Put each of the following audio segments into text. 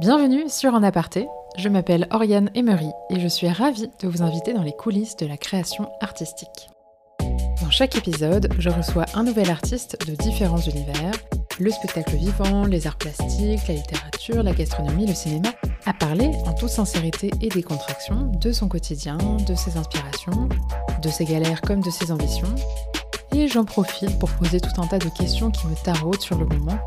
Bienvenue sur En Aparté, je m'appelle Oriane Emery et je suis ravie de vous inviter dans les coulisses de la création artistique. Dans chaque épisode, je reçois un nouvel artiste de différents univers, le spectacle vivant, les arts plastiques, la littérature, la gastronomie, le cinéma, à parler en toute sincérité et décontraction de son quotidien, de ses inspirations, de ses galères comme de ses ambitions, et j'en profite pour poser tout un tas de questions qui me taraudent sur le moment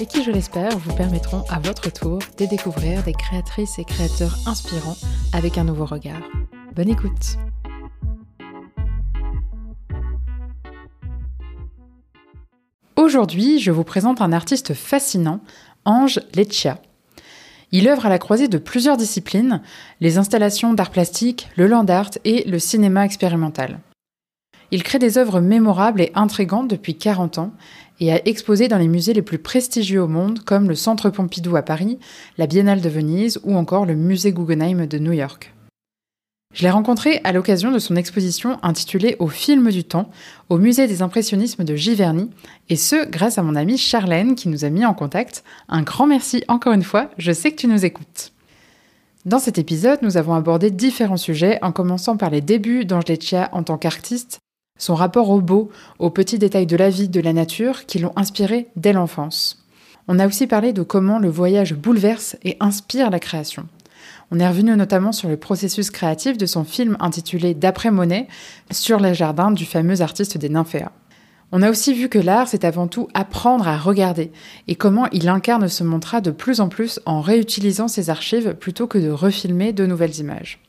et qui, je l'espère, vous permettront à votre tour de découvrir des créatrices et créateurs inspirants avec un nouveau regard. Bonne écoute Aujourd'hui, je vous présente un artiste fascinant, Ange Leccia. Il œuvre à la croisée de plusieurs disciplines, les installations d'art plastique, le land art et le cinéma expérimental. Il crée des œuvres mémorables et intrigantes depuis 40 ans et a exposé dans les musées les plus prestigieux au monde comme le Centre Pompidou à Paris, la Biennale de Venise ou encore le Musée Guggenheim de New York. Je l'ai rencontré à l'occasion de son exposition intitulée Au film du temps au Musée des impressionnismes de Giverny, et ce grâce à mon amie Charlène qui nous a mis en contact. Un grand merci encore une fois, je sais que tu nous écoutes. Dans cet épisode, nous avons abordé différents sujets, en commençant par les débuts d'Angeleccia en tant qu'artiste, son rapport au beau, aux petits détails de la vie, de la nature, qui l'ont inspiré dès l'enfance. On a aussi parlé de comment le voyage bouleverse et inspire la création. On est revenu notamment sur le processus créatif de son film intitulé D'après Monet, sur les jardins du fameux artiste des nymphéas. On a aussi vu que l'art, c'est avant tout apprendre à regarder, et comment il incarne ce mantra de plus en plus en réutilisant ses archives plutôt que de refilmer de nouvelles images.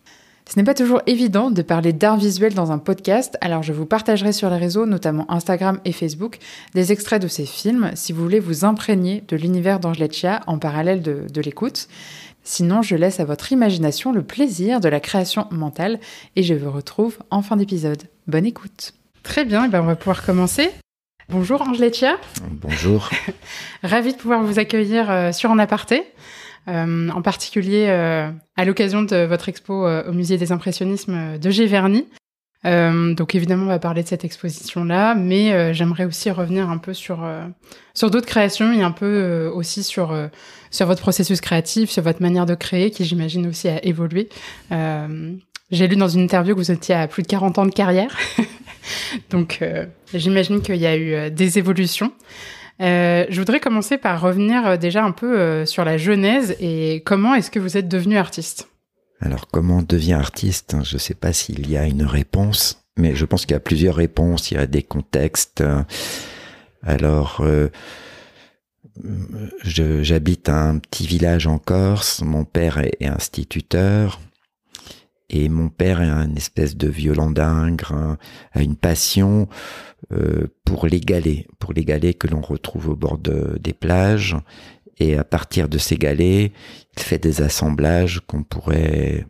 Ce n'est pas toujours évident de parler d'art visuel dans un podcast, alors je vous partagerai sur les réseaux, notamment Instagram et Facebook, des extraits de ces films si vous voulez vous imprégner de l'univers d'Angeleccia en parallèle de, de l'écoute. Sinon, je laisse à votre imagination le plaisir de la création mentale et je vous retrouve en fin d'épisode. Bonne écoute. Très bien, et ben on va pouvoir commencer. Bonjour Angeleccia. Bonjour. Ravi de pouvoir vous accueillir euh, sur En Aparté. Euh, en particulier euh, à l'occasion de votre expo euh, au Musée des Impressionnismes de Giverny. donc évidemment, on va parler de cette exposition-là, mais j'aimerais aussi revenir un peu sur sur d'autres créations et un peu aussi sur sur votre processus créatif, sur votre manière de créer, qui j'imagine aussi a évolué. J'ai lu dans une interview que vous étiez à plus de 40 ans de carrière, donc j'imagine qu'il y a eu des évolutions. Euh, je voudrais commencer par revenir euh, déjà un peu euh, sur la genèse et comment est-ce que vous êtes devenu artiste? Alors comment on devient artiste Je ne sais pas s'il y a une réponse, mais je pense qu'il y a plusieurs réponses, il y a des contextes. Alors, j'habite un petit village en Corse, mon père est instituteur, et mon père est un espèce de violent d'ingre, a une passion euh, pour les galets, pour les galets que l'on retrouve au bord des plages. Et à partir de ces galets, il fait des assemblages qu'on pourrait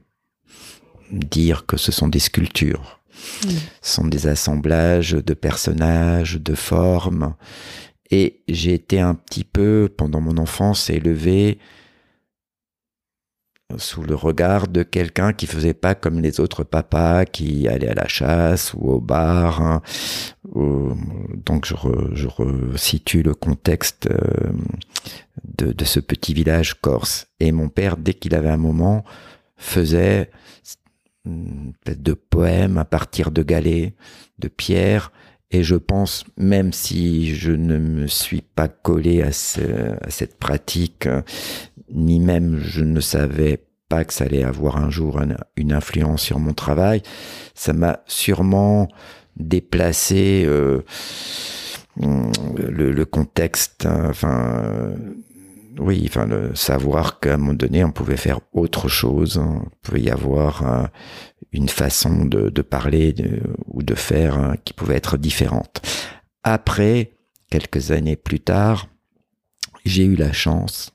dire que ce sont des sculptures. Mmh. Ce sont des assemblages de personnages, de formes. Et j'ai été un petit peu, pendant mon enfance, élevé sous le regard de quelqu'un qui faisait pas comme les autres papas qui allaient à la chasse ou au bar. Hein. donc je, je resitue le contexte euh, de, de, ce petit village corse. Et mon père, dès qu'il avait un moment, faisait peut-être de poèmes à partir de galets, de pierres. Et je pense, même si je ne me suis pas collé à, cette pratique, ni même je ne savais pas que ça allait avoir un jour une influence sur mon travail, ça m'a sûrement déplacé euh, le, contexte, hein, enfin euh, oui, enfin le savoir qu'à un moment donné on pouvait faire autre chose, hein. pouvait y avoir une façon de, parler ou de faire hein, qui pouvait être différente. Après, quelques années plus tard, j'ai eu la chance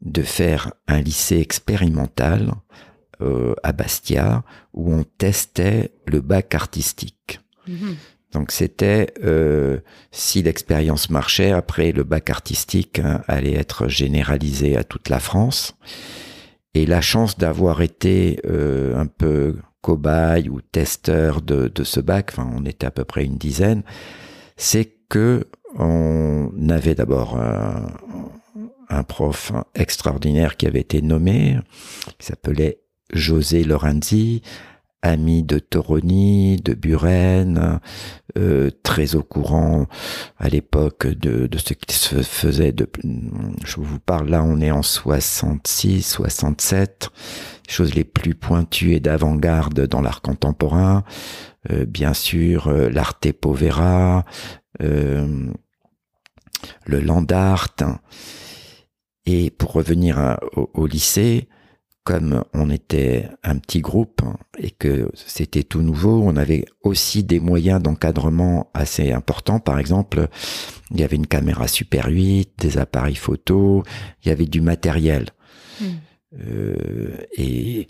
de faire un lycée expérimental euh, à Bastia où on testait le bac artistique. Mhm. Donc c'était euh, si l'expérience marchait, après le bac artistique hein, allait être généralisé à toute la France. Et la chance d'avoir été euh, un peu cobaye ou testeur de, ce bac, enfin on était à peu près une dizaine, c'est que on avait d'abord un prof extraordinaire qui avait été nommé, qui s'appelait José Lorenzi, ami de Toroni, de Buren, euh, très au courant à l'époque de, de, ce qui se faisait. De, je vous parle là, on est en 66, 67, choses les plus pointues et d'avant-garde dans l'art contemporain. Euh, bien sûr, euh, l'arte povera, euh, le land art. Et pour revenir au, au lycée, comme on était un petit groupe et que c'était tout nouveau, on avait aussi des moyens d'encadrement assez importants. Par exemple, il y avait une caméra Super 8, des appareils photo, il y avait du matériel. Hmm. Euh, et,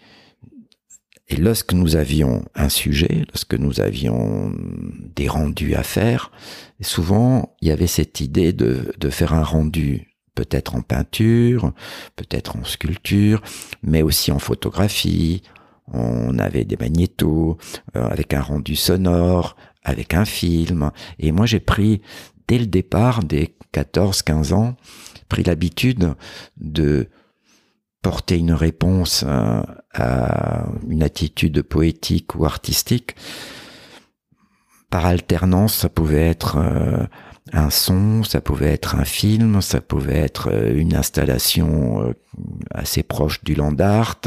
et lorsque nous avions un sujet, lorsque nous avions des rendus à faire, souvent il y avait cette idée de, de faire un rendu peut-être en peinture, peut-être en sculpture, mais aussi en photographie. On avait des magnétos euh, avec un rendu sonore, avec un film. Et moi, j'ai pris, dès le départ, des 14-15 ans, pris l'habitude de porter une réponse à, à une attitude poétique ou artistique. Par alternance, ça pouvait être euh, un son, ça pouvait être un film, ça pouvait être euh, une installation euh, assez proche du land art.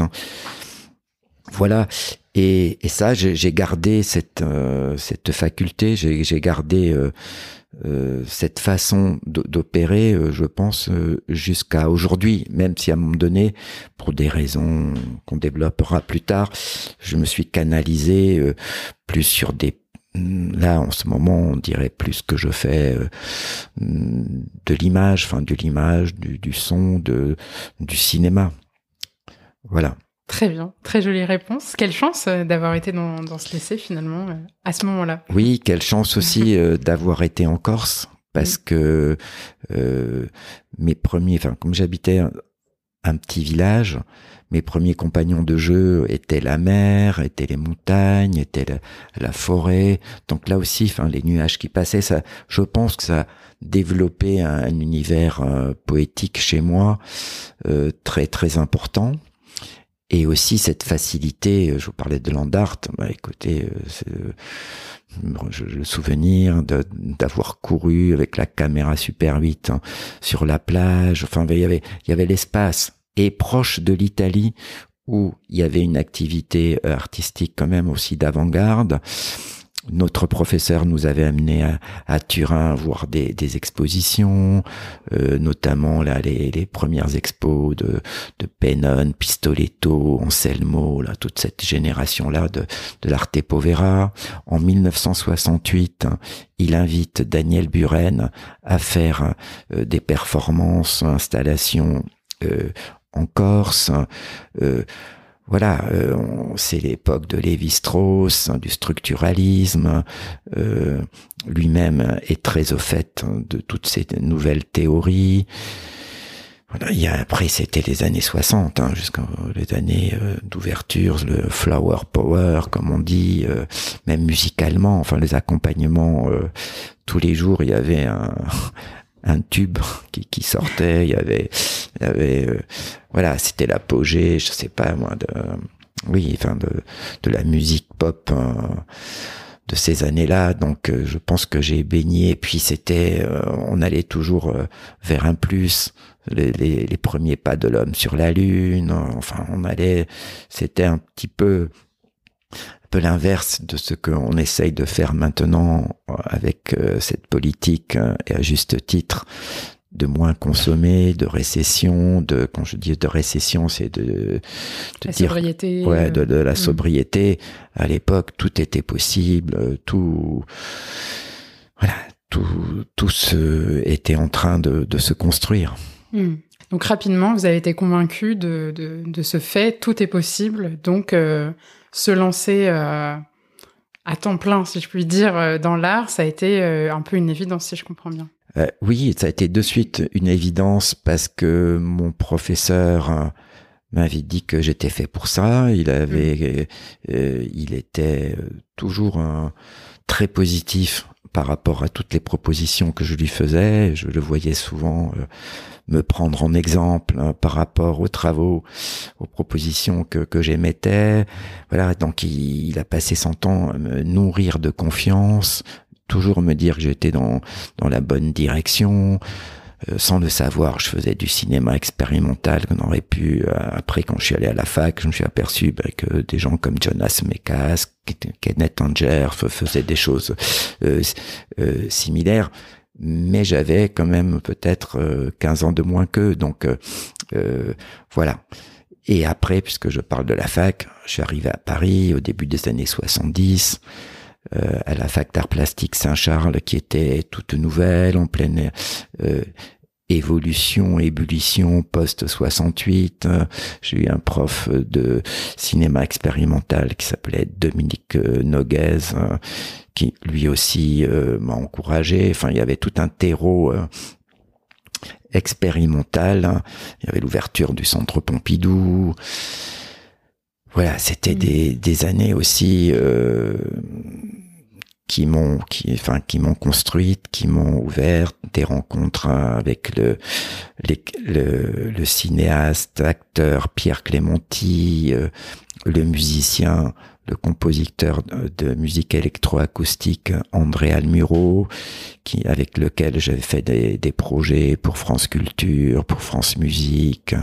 Voilà. Et, ça, j'ai gardé cette, euh, cette faculté, j'ai gardé cette façon d'opérer, je pense, jusqu'à aujourd'hui, même si à un moment donné, pour des raisons qu'on développera plus tard, je me suis canalisé plus sur des Là, en ce moment, on dirait plus que je fais euh, de l'image, enfin de l'image, du, son, de, du cinéma. Voilà. Très bien, très jolie réponse. Quelle chance euh, d'avoir été dans, dans, ce lycée finalement euh, à ce moment-là. Oui, quelle chance aussi d'avoir été en Corse parce que mes premiers, enfin comme j'habitais un petit village, mes premiers compagnons de jeu étaient la mer, étaient les montagnes, étaient la, forêt. Donc là aussi, les nuages qui passaient, ça, je pense que ça a développé un, univers euh, poétique chez moi euh, très très important. Et aussi cette facilité, euh, je vous parlais de Landart, bah écoutez, je, le souvenir d'avoir couru avec la caméra Super 8 hein, sur la plage. Enfin, il y avait, il y avait l'espace et proche de l'Italie où il y avait une activité euh, artistique quand même aussi d'avant-garde. Notre professeur nous avait amené à, Turin voir des, des expositions, euh, notamment là les, les, premières expos de, de Pennon, Pistoletto, Anselmo, là toute cette génération là de, de l'arte povera. En 1968, il invite Daniel Buren à faire euh, des performances, installations euh, en Corse. Euh, voilà, euh, c'est l'époque de Lévi-Strauss, hein, du structuralisme. Euh, lui-même est très au fait de toutes ces nouvelles théories. Voilà, il y a, après, c'était les années 60, hein, les années d'ouverture, le flower power, comme on dit, même musicalement, enfin les accompagnements, tous les jours, il y avait un, un tube qui, sortait, il y avait, il y avait euh, voilà, c'était l'apogée, je sais pas moi, de, oui, enfin de, de la musique pop euh, de ces années-là. Donc, euh, je pense que j'ai baigné. Puis c'était, on allait toujours vers un plus. Les premiers pas de l'homme sur la lune. Enfin, on allait. C'était un petit peu peu l'inverse de ce qu'on essaye de faire maintenant avec cette politique et à juste titre de moins consommer, de récession, de quand je dis de récession, c'est de, de la dire sobriété, ouais, de, de la mm. sobriété. À l'époque, tout était possible, tout voilà, tout tout ce était en train de, de se construire. Mm. Donc rapidement, vous avez été convaincu de, de, de, ce fait, tout est possible. Donc euh, se lancer euh, à temps plein, si je puis dire, euh, dans l'art, ça a été un peu une évidence, si je comprends bien. Euh, oui, ça a été de suite une évidence parce que mon professeur euh, m'avait dit que j'étais fait pour ça. Il avait, mm. euh, il était toujours très positif par rapport à toutes les propositions que je lui faisais. Je le voyais souvent euh, me prendre en exemple hein, par rapport aux travaux, aux propositions que, que j'émettais. Voilà, donc il, il, a passé son temps à me nourrir de confiance, toujours me dire que j'étais dans, dans la bonne direction. Euh, sans le savoir, je faisais du cinéma expérimental qu'on aurait pu. Euh, après, quand je suis allé à la fac, je me suis aperçu bah, que des gens comme Jonas Mekas, Kenneth Anger faisaient des choses euh, similaires mais j'avais quand même peut-être 15 ans de moins qu'eux. Donc voilà. Et après, puisque je parle de la fac, je suis arrivé à Paris au début des années 70. Euh, à la fac d'art plastique Saint-Charles qui était toute nouvelle, en pleine euh, évolution, ébullition post 68. J'ai eu un prof de cinéma expérimental qui s'appelait Dominique euh, Noguez, qui lui aussi m'a encouragé. Enfin, il y avait tout un terreau expérimental. Il y avait l'ouverture du centre Pompidou. Voilà, c'était mmh. des, des, années aussi euh, qui m'ont qui enfin qui m'ont construite qui m'ont ouvert des rencontres avec le le, le, cinéaste acteur Pierre Clémenti euh, le musicien le compositeur de, musique électroacoustique André Almuro qui avec lequel j'avais fait des, des projets pour France Culture pour France Musique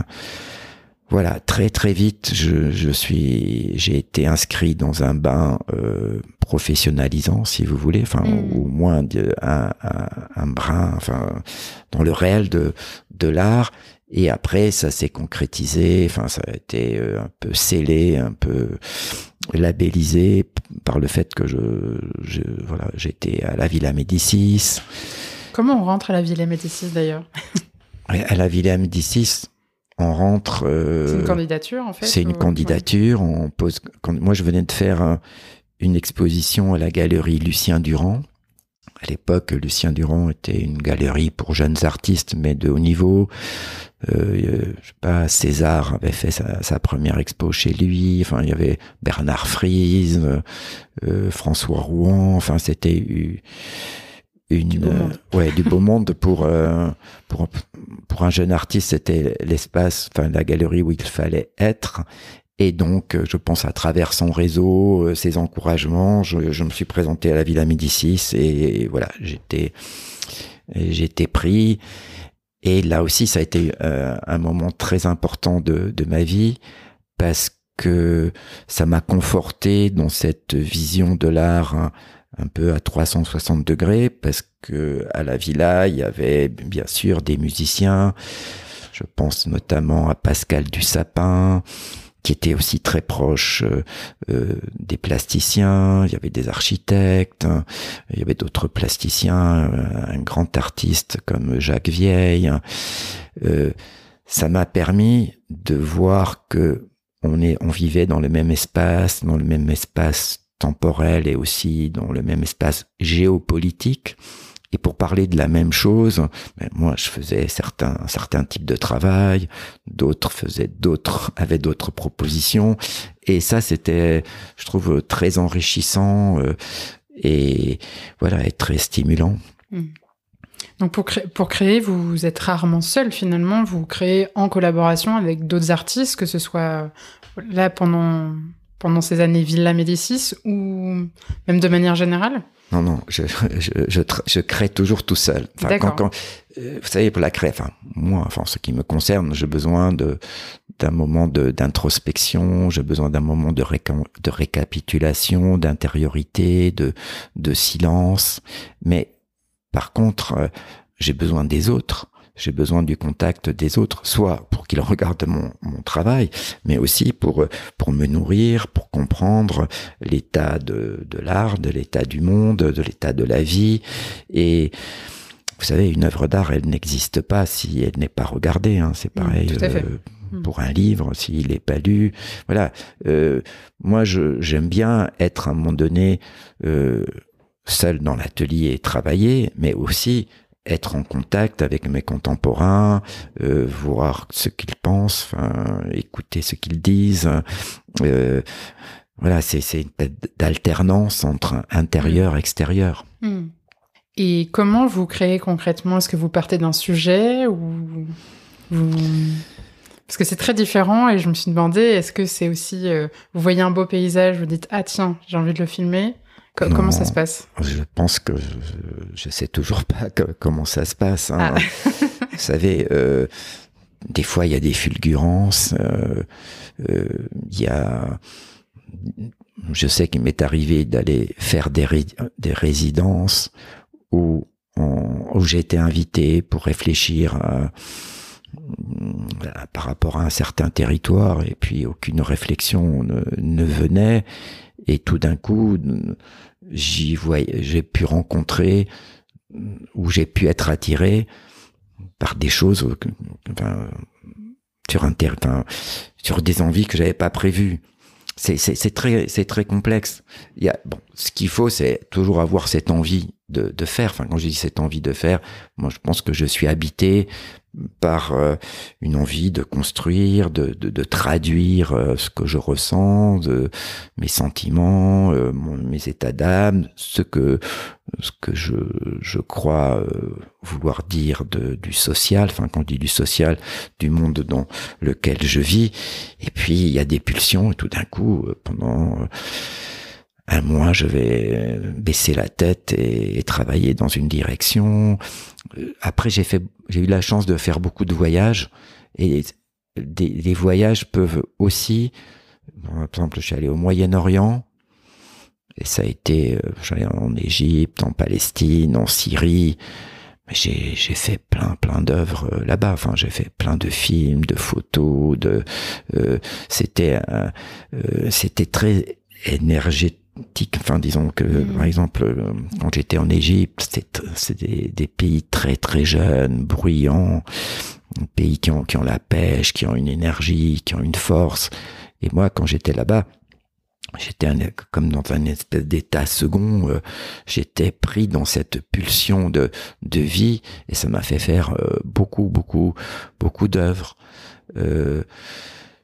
voilà, très très vite, je, je suis, j'ai été inscrit dans un bain euh, professionnalisant, si vous voulez, enfin mm. au moins de, un, un, un, brin, enfin dans le réel de de l'art. Et après, ça s'est concrétisé, enfin ça a été euh, un peu scellé, un peu labellisé par le fait que je, je voilà, j'étais à la Villa Médicis. Comment on rentre à la Villa Médicis d'ailleurs? À la Villa Médicis, on rentre. Euh, c'est une candidature en fait. C'est une candidature. On pose. moi, je venais de faire une exposition à la galerie Lucien Durand. À l'époque, Lucien Durand était une galerie pour jeunes artistes, mais de haut niveau. Euh, je sais pas, César avait fait sa, première expo chez lui. Enfin, il y avait Bernard Fries, euh, François Rouen. Enfin, c'était une du beau monde. Euh, ouais du beau monde pour euh, pour pour un jeune artiste c'était l'espace enfin la galerie où il fallait être et donc je pense à travers son réseau euh, ses encouragements je, je me suis présenté à la Villa Médicis et, voilà j'étais j'étais pris et là aussi ça a été un moment très important de de ma vie parce que ça m'a conforté dans cette vision de l'art hein, un peu à 360 degrés parce que à la villa, il y avait bien sûr des musiciens. Je pense notamment à Pascal Dussapin, qui était aussi très proche euh, euh, des plasticiens. Il y avait des architectes, il y avait d'autres plasticiens, euh, un grand artiste comme Jacques Vieille. ça m'a permis de voir que on est, on vivait dans le même espace, dans le même espace temporel et aussi dans le même espace géopolitique. Et pour parler de la même chose, ben moi je faisais certains certains types de travail, d'autres faisaient d'autres avaient d'autres propositions et ça c'était je trouve très enrichissant euh, et voilà très stimulant. Mmh. Donc pour, créer, pour créer, vous êtes rarement seul finalement, vous créez en collaboration avec d'autres artistes, que ce soit là pendant pendant ces années Villa Médicis ou même de manière générale Non, non, je, je, je, je, crée toujours tout seul. Enfin, quand, quand, euh, vous savez, pour la créer, enfin, moi, enfin, ce qui me concerne, j'ai besoin de d'un moment d'introspection, j'ai besoin d'un moment de, de récapitulation, d'intériorité, de, de silence. Mais par contre, euh, j'ai besoin des autres j'ai besoin du contact des autres, soit pour qu'ils regardent mon, mon, travail, mais aussi pour, pour me nourrir, pour comprendre l'état de, de l'art, de l'état du monde, de l'état de la vie. Et vous savez, une œuvre d'art, elle n'existe pas si elle n'est pas regardée. Hein. C'est mmh, pareil. Euh, mmh. pour un livre, s'il n'est pas lu. Voilà. Euh, moi, j'aime bien être à un moment donné euh, seul dans l'atelier et travailler, mais aussi être en contact avec mes contemporains, euh, voir ce qu'ils pensent, écouter ce qu'ils disent. Euh, voilà, c'est c'est d'alternance entre intérieur et extérieur. Hmm. Et comment vous créez concrètement? Est-ce que vous partez d'un sujet ou vous... Parce que c'est très différent et je me suis demandé, est-ce que c'est aussi, euh, vous voyez un beau paysage, vous dites, ah tiens, j'ai envie de le filmer? Comment ça se passe? Je pense que je, ne sais toujours pas comment ça se passe. Hein. Ah. vous savez, euh, des fois il y a des fulgurances, euh, il y a je sais qu'il m'est arrivé d'aller faire des, des résidences où, où j'ai été invité pour réfléchir à, par rapport à un certain territoire et puis aucune réflexion ne, ne venait et tout d'un coup j'ai pu rencontrer où j'ai pu être attiré par des choses enfin, sur des envies que j'avais pas prévues c'est très c'est très complexe. Il y a bon, ce qu'il faut c'est toujours avoir cette envie de, de faire. Enfin, quand je dis cette envie de faire, moi je pense que je suis habité par euh, une envie de construire, de, de, de traduire euh, ce que je ressens, de mes sentiments, euh, mes états d'âme, ce que ce que je, je crois vouloir dire de, du social, enfin quand on dit du social, du monde dans lequel je vis. Et puis il y a des pulsions et tout d'un coup, pendant un mois, je vais baisser la tête et, travailler dans une direction. Après, j'ai fait, j'ai eu la chance de faire beaucoup de voyages et des, les voyages peuvent aussi, par exemple, je suis allé au Moyen-Orient et ça a été, euh, j'allais en Égypte, en Palestine, en Syrie. J'ai, j'ai fait plein plein d'œuvres euh, là-bas. Enfin, j'ai fait plein de films, de photos. De, euh, c'était euh, c'était très énergétique Enfin, disons que, mm. par exemple, euh, quand j'étais en Égypte, c'est des, des, pays très très jeunes, bruyants, pays qui ont, qui ont la pêche, qui ont une énergie, qui ont une force. Et moi, quand j'étais là-bas, j'étais comme dans un espèce d'état second. Euh, j'étais pris dans cette pulsion de, de vie, et ça m'a fait faire euh, beaucoup, beaucoup, beaucoup d'œuvres. Euh,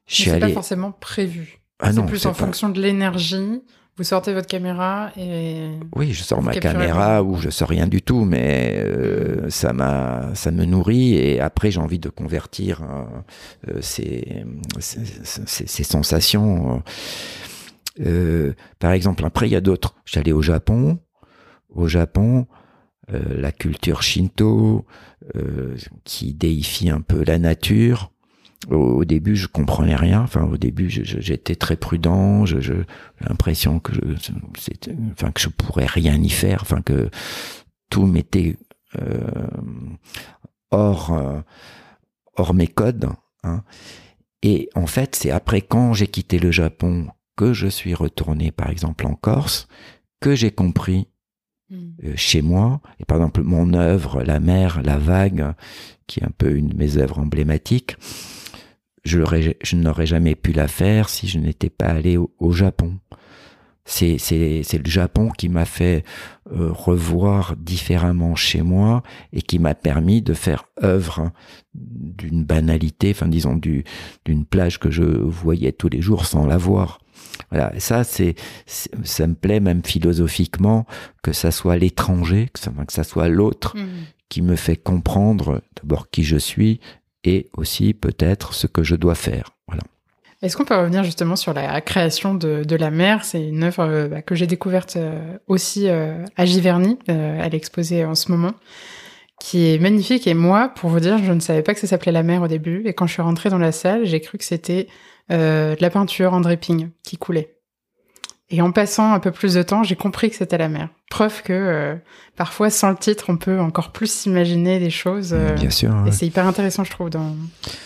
je suis allé... pas forcément prévu. Ah c'est plus en fonction de l'énergie vous sortez votre caméra et. Oui, je sors ma caméra ou je sors rien du tout, mais euh, ça m'a, ça me nourrit et après j'ai envie de convertir euh, ces, ces, sensations. Euh, par exemple, après il y a d'autres. J'allais au Japon. Au Japon, la culture shinto qui déifie un peu la nature au, début, je comprenais rien. Enfin, au début, j'étais très prudent. Je, j'ai l'impression que je, enfin que je pourrais rien y faire. Enfin que tout m'était euh, hors euh, hors mes codes. Hein. Et en fait, c'est après quand j'ai quitté le Japon que je suis retourné, par exemple, en Corse, que j'ai compris hmm. euh, chez moi. Et par exemple, mon œuvre, La mer, la vague, qui est un peu une de mes œuvres emblématiques, je, je n'aurais jamais pu la faire si je n'étais pas allé au, Japon. C'est, le Japon qui m'a fait euh, revoir différemment chez moi et qui m'a permis de faire œuvre d'une banalité, enfin disons du, d'une plage que je voyais tous les jours sans la voir. Voilà, ça c'est, ça me plaît même philosophiquement que ça soit l'étranger, que ça, que ça soit l'autre mmh. qui me fait comprendre d'abord qui je suis et aussi peut-être ce que je dois faire. Voilà. Est-ce qu'on peut revenir justement sur la création de, la mer? C'est une œuvre euh, bah, que j'ai découverte euh, aussi euh, à Giverny, elle est exposée en ce moment, qui est magnifique. Et moi, pour vous dire, je ne savais pas que ça s'appelait la mer au début. Et quand je suis rentrée dans la salle, j'ai cru que c'était de la peinture en dripping qui coulait. Et en passant un peu plus de temps, j'ai compris que c'était la mer. Preuve que euh, parfois, sans le titre, on peut encore plus s'imaginer des choses. Euh, Bien sûr. Et c'est hyper intéressant, je trouve, dans,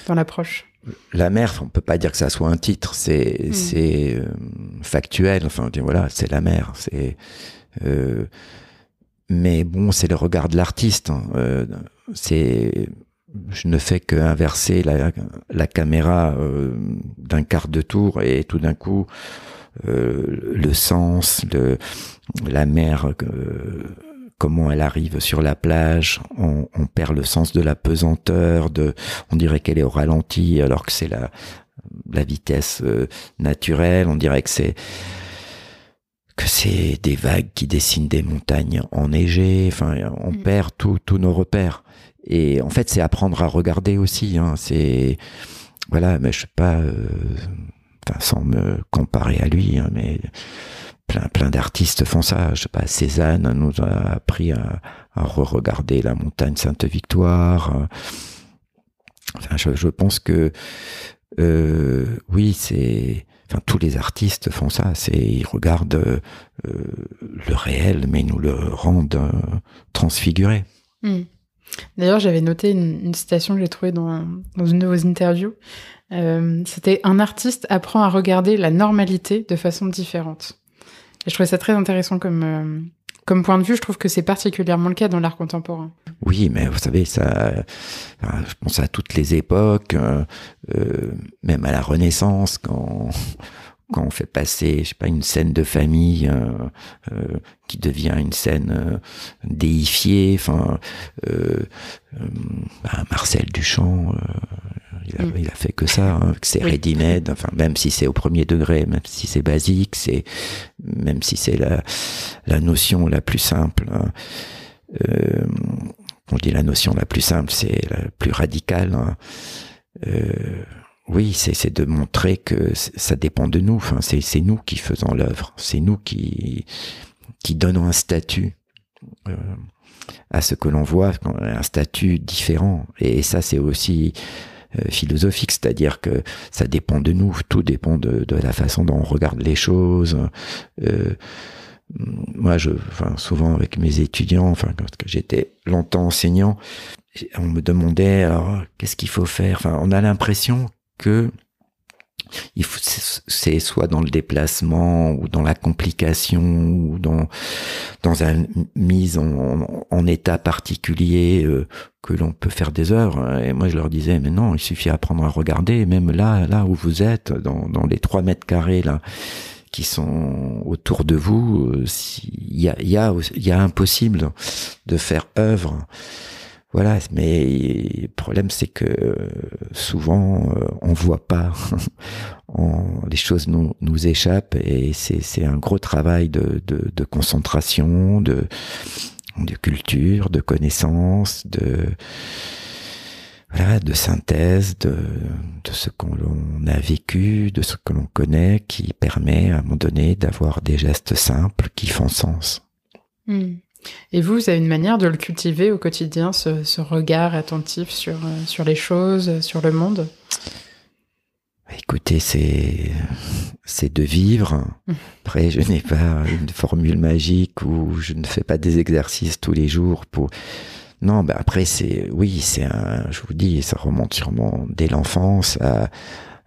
dans l'approche. La mer, on peut pas dire que ça soit un titre, c'est hmm. c'est euh, factuel. Enfin, voilà, c'est la mer. C'est mais bon, c'est le regard de l'artiste. Hein. c'est je ne fais que inverser la, la caméra d'un quart de tour et tout d'un coup euh, le sens, de la mer, euh, comment elle arrive sur la plage, on, on, perd le sens de la pesanteur, de, on dirait qu'elle est au ralenti alors que c'est la, la vitesse euh, naturelle, on dirait que c'est que c'est des vagues qui dessinent des montagnes enneigées. Enfin, on mm. perd tous nos repères. Et en fait, c'est apprendre à regarder aussi. Hein. C'est voilà, mais je sais pas, euh, sans me comparer à lui, hein, mais plein plein d'artistes font ça. Je sais pas, Cézanne nous a appris à, re-regarder la montagne Sainte-Victoire. Enfin, je, pense que euh, oui, c'est enfin tous les artistes font ça. C'est ils regardent euh, le réel, mais ils nous le rendent euh, transfiguré. Hmm. D'ailleurs, j'avais noté une, citation que j'ai trouvée dans, une de vos interviews. Euh, C'était un artiste apprend à regarder la normalité de façon différente. Et je trouvais ça très intéressant comme euh, comme point de vue, je trouve que c'est particulièrement le cas dans l'art contemporain. Oui, mais vous savez, ça, je pense à toutes les époques, euh, même à la Renaissance, quand quand on fait passer, je sais pas, une scène de famille euh, euh qui devient une scène euh, déifiée, enfin, euh, bah, Marcel Duchamp, il a, mm. il, a, fait que ça, hein, c'est ready made, enfin, même si c'est au premier degré, même si c'est basique, c'est, même si c'est la, la notion la plus simple. Hein, on dit la notion la plus simple, c'est la plus radicale. Hein, oui, c'est de montrer que ça dépend de nous. Enfin, c'est nous qui faisons l'œuvre. C'est nous qui qui donnons un statut euh, à ce que l'on voit, un statut différent. Et ça, c'est aussi euh, philosophique, c'est-à-dire que ça dépend de nous. Tout dépend de, de la façon dont on regarde les choses. Euh, moi, je, enfin, souvent avec mes étudiants, enfin, quand j'étais longtemps enseignant, on me demandait qu'est-ce qu'il faut faire? Enfin, on a l'impression que c'est soit dans le déplacement ou dans la complication ou dans dans une mise en, état particulier euh, que l'on peut faire des œuvres. Et moi, je leur disais, mais non, il suffit d'apprendre à regarder, même là, là où vous êtes, dans, les trois mètres carrés là qui sont autour de vous, euh, il y a impossible de faire œuvre. Voilà, mais le problème c'est que souvent euh, on voit pas, les choses nous, nous échappent et c'est un gros travail de, de, de, concentration, de, de culture, de connaissance, de voilà, de synthèse de, de ce qu'on a vécu, de ce que l'on connaît, qui permet à un moment donné d'avoir des gestes simples qui font sens. Hmm. Et vous, vous avez une manière de le cultiver au quotidien, ce, regard attentif sur, euh, sur les choses, sur le monde? Écoutez, c'est de vivre. Après, je n'ai pas une formule magique ou je ne fais pas des exercices tous les jours pour. Non, ben après c'est oui, c'est un. Je vous dis, ça remonte sûrement dès l'enfance à,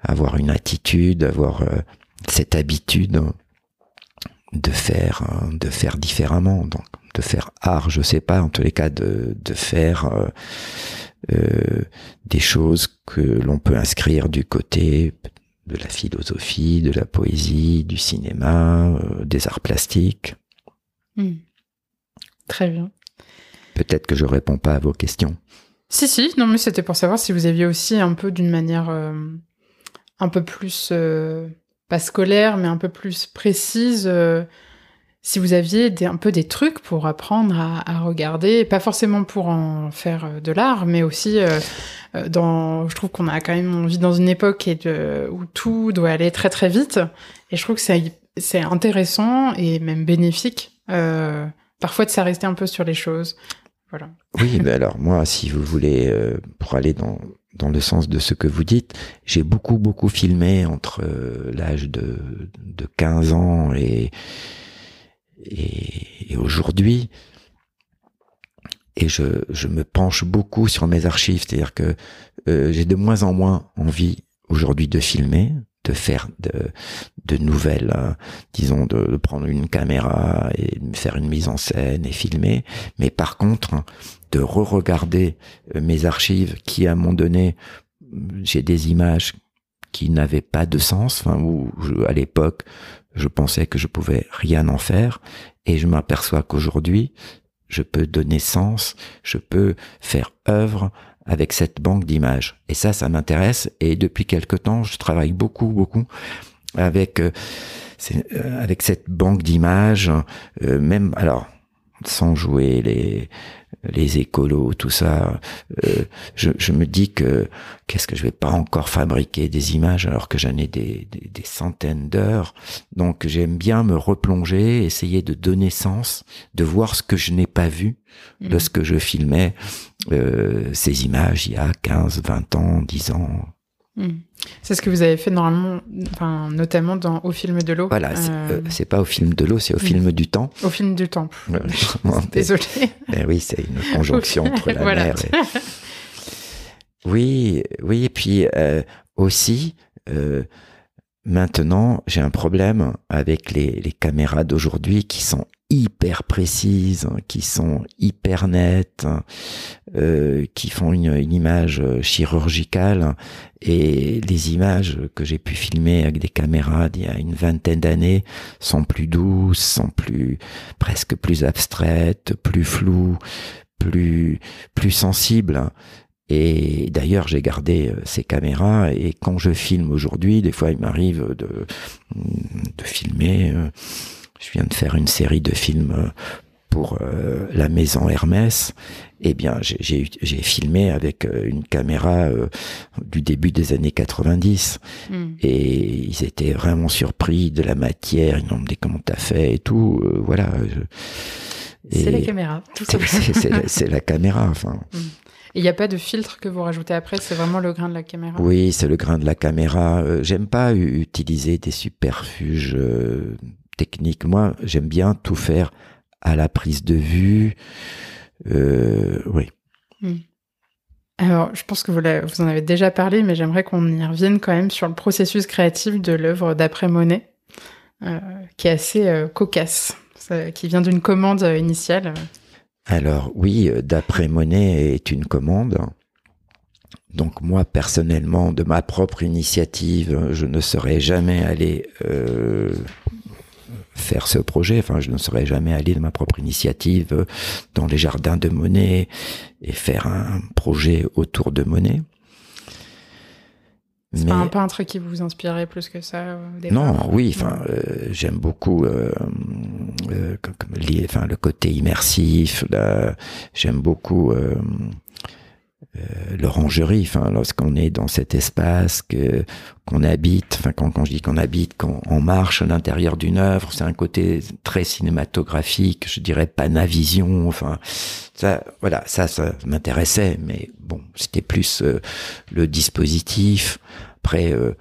avoir une attitude, avoir euh, cette habitude de faire de faire différemment. De faire art, je sais pas, en tous les cas de, de faire euh, euh, des choses que l'on peut inscrire du côté de la philosophie, de la poésie, du cinéma, euh, des arts plastiques. Hmm. Très bien. Peut-être que je réponds pas à vos questions. Si, si, non, mais c'était pour savoir si vous aviez aussi un peu d'une manière un peu plus, pas scolaire, mais un peu plus précise, si vous aviez un peu des trucs pour apprendre à, regarder, pas forcément pour en faire euh, de l'art, mais aussi euh, euh, dans, je trouve qu'on a quand même, on vit dans une époque où tout doit aller très très vite, et je trouve que c'est c'est intéressant et même bénéfique parfois de s'arrêter un peu sur les choses. Voilà. Oui, mais alors moi, si vous voulez, pour aller dans dans le sens de ce que vous dites, j'ai beaucoup beaucoup filmé entre l'âge de de 15 ans et et, aujourd'hui, et je, me penche beaucoup sur mes archives, c'est-à-dire que euh, j'ai de moins en moins envie aujourd'hui de filmer, de faire de, nouvelles, hein, disons, de, prendre une caméra et de faire une mise en scène et filmer, mais par contre, de re-regarder euh, mes archives qui, à un moment donné, j'ai des images qui n'avaient pas de sens, enfin, à l'époque, je pensais que je pouvais rien en faire et je m'aperçois qu'aujourd'hui, je peux donner sens, je peux faire œuvre avec cette banque d'images. Et ça, ça m'intéresse et depuis quelque temps, je travaille beaucoup, beaucoup avec euh, c'est avec cette banque d'images, même alors sans jouer les les écolos, tout ça, euh, je, je, me dis que qu'est-ce que je vais pas encore fabriquer des images alors que j'en ai des, des, des centaines d'heures. Donc j'aime bien me replonger, essayer de donner sens, de voir ce que je n'ai pas vu de mhm. ce que je filmais, euh, ces images il y a 15, 20 ans, 10 ans. Mhm. C'est ce que vous avez fait normalement, enfin, notamment dans Au film de l'eau. Voilà, euh, c'est pas au film de l'eau, c'est au film du temps. Au film du temps. Désolé. Ben oui, c'est une conjonction entre la mer et... Oui, oui, et puis euh, aussi, euh, maintenant, j'ai un problème avec les, les caméras d'aujourd'hui qui sont hyper précises, qui sont hyper nettes, euh, qui font une, image chirurgicale. Et les images que j'ai pu filmer avec des caméras d'il y a une vingtaine d'années sont plus douces, sont plus presque plus abstraites, plus floues, plus plus sensibles. Et d'ailleurs, j'ai gardé euh, ces caméras et quand je filme aujourd'hui, des fois, il m'arrive de, de filmer. Euh, je viens de faire une série de films euh, pour la maison Hermès. Eh bien, j'ai filmé avec une caméra du début des années 90 hmm. et ils étaient vraiment surpris de la matière. Ils m'ont demandé comment t'as fait et tout. voilà. C'est la caméra. C'est la, caméra. Enfin. Hmm. Il n'y a pas de filtre que vous rajoutez après, c'est vraiment le grain de la caméra? Oui, c'est le grain de la caméra. Euh, j'aime pas utiliser des superfuges euh, techniques. Moi, j'aime bien tout faire à la prise de vue. Euh, oui. Hmm. Alors, je pense que vous, vous, en avez déjà parlé, mais j'aimerais qu'on y revienne quand même sur le processus créatif de l'œuvre d'après Monet, qui est assez cocasse, qui vient d'une commande initiale. Alors oui, euh, d'après Monet est une commande. Donc moi personnellement, de ma propre initiative, je ne serais jamais allé euh, faire ce projet. Enfin, je ne serais jamais allé de ma propre initiative euh, dans les jardins de Monet et faire un projet autour de Monet. C'est pas un peintre qui vous inspirait plus que ça Non, oui, enfin, euh, j'aime beaucoup euh, euh, le côté immersif. J'aime beaucoup euh, euh, l'orangerie, enfin, lorsqu'on est dans cet espace que qu'on habite, enfin, quand, quand je dis qu'on habite, quand on marche à l'intérieur d'une œuvre, c'est un côté très cinématographique, je dirais Panavision, enfin, ça, voilà, ça, ça m'intéressait, mais bon, c'était plus euh, le dispositif, après euh,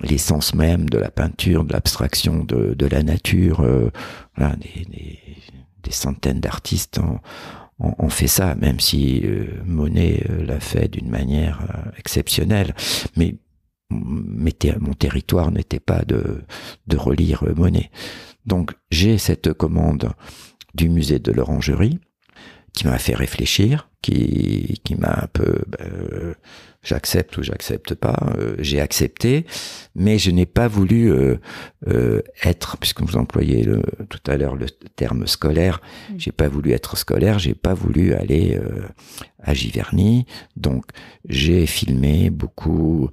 l'essence même de la peinture, de l'abstraction de, de la nature, voilà, des, des, des centaines d'artistes en on, fait ça, même si euh, Monet euh, l'a fait d'une manière euh, exceptionnelle. Mais, mon territoire n'était pas de, de relire Monet. Donc j'ai cette commande du musée de l'Orangerie qui m'a fait réfléchir, qui, qui m'a un peu j'accepte ou j'accepte pas. Euh, j'ai accepté, mais je n'ai pas voulu euh, euh, être, puisque vous employez le, tout à l'heure le terme scolaire, mm. j'ai pas voulu être scolaire, j'ai pas voulu aller à Giverny, donc j'ai filmé beaucoup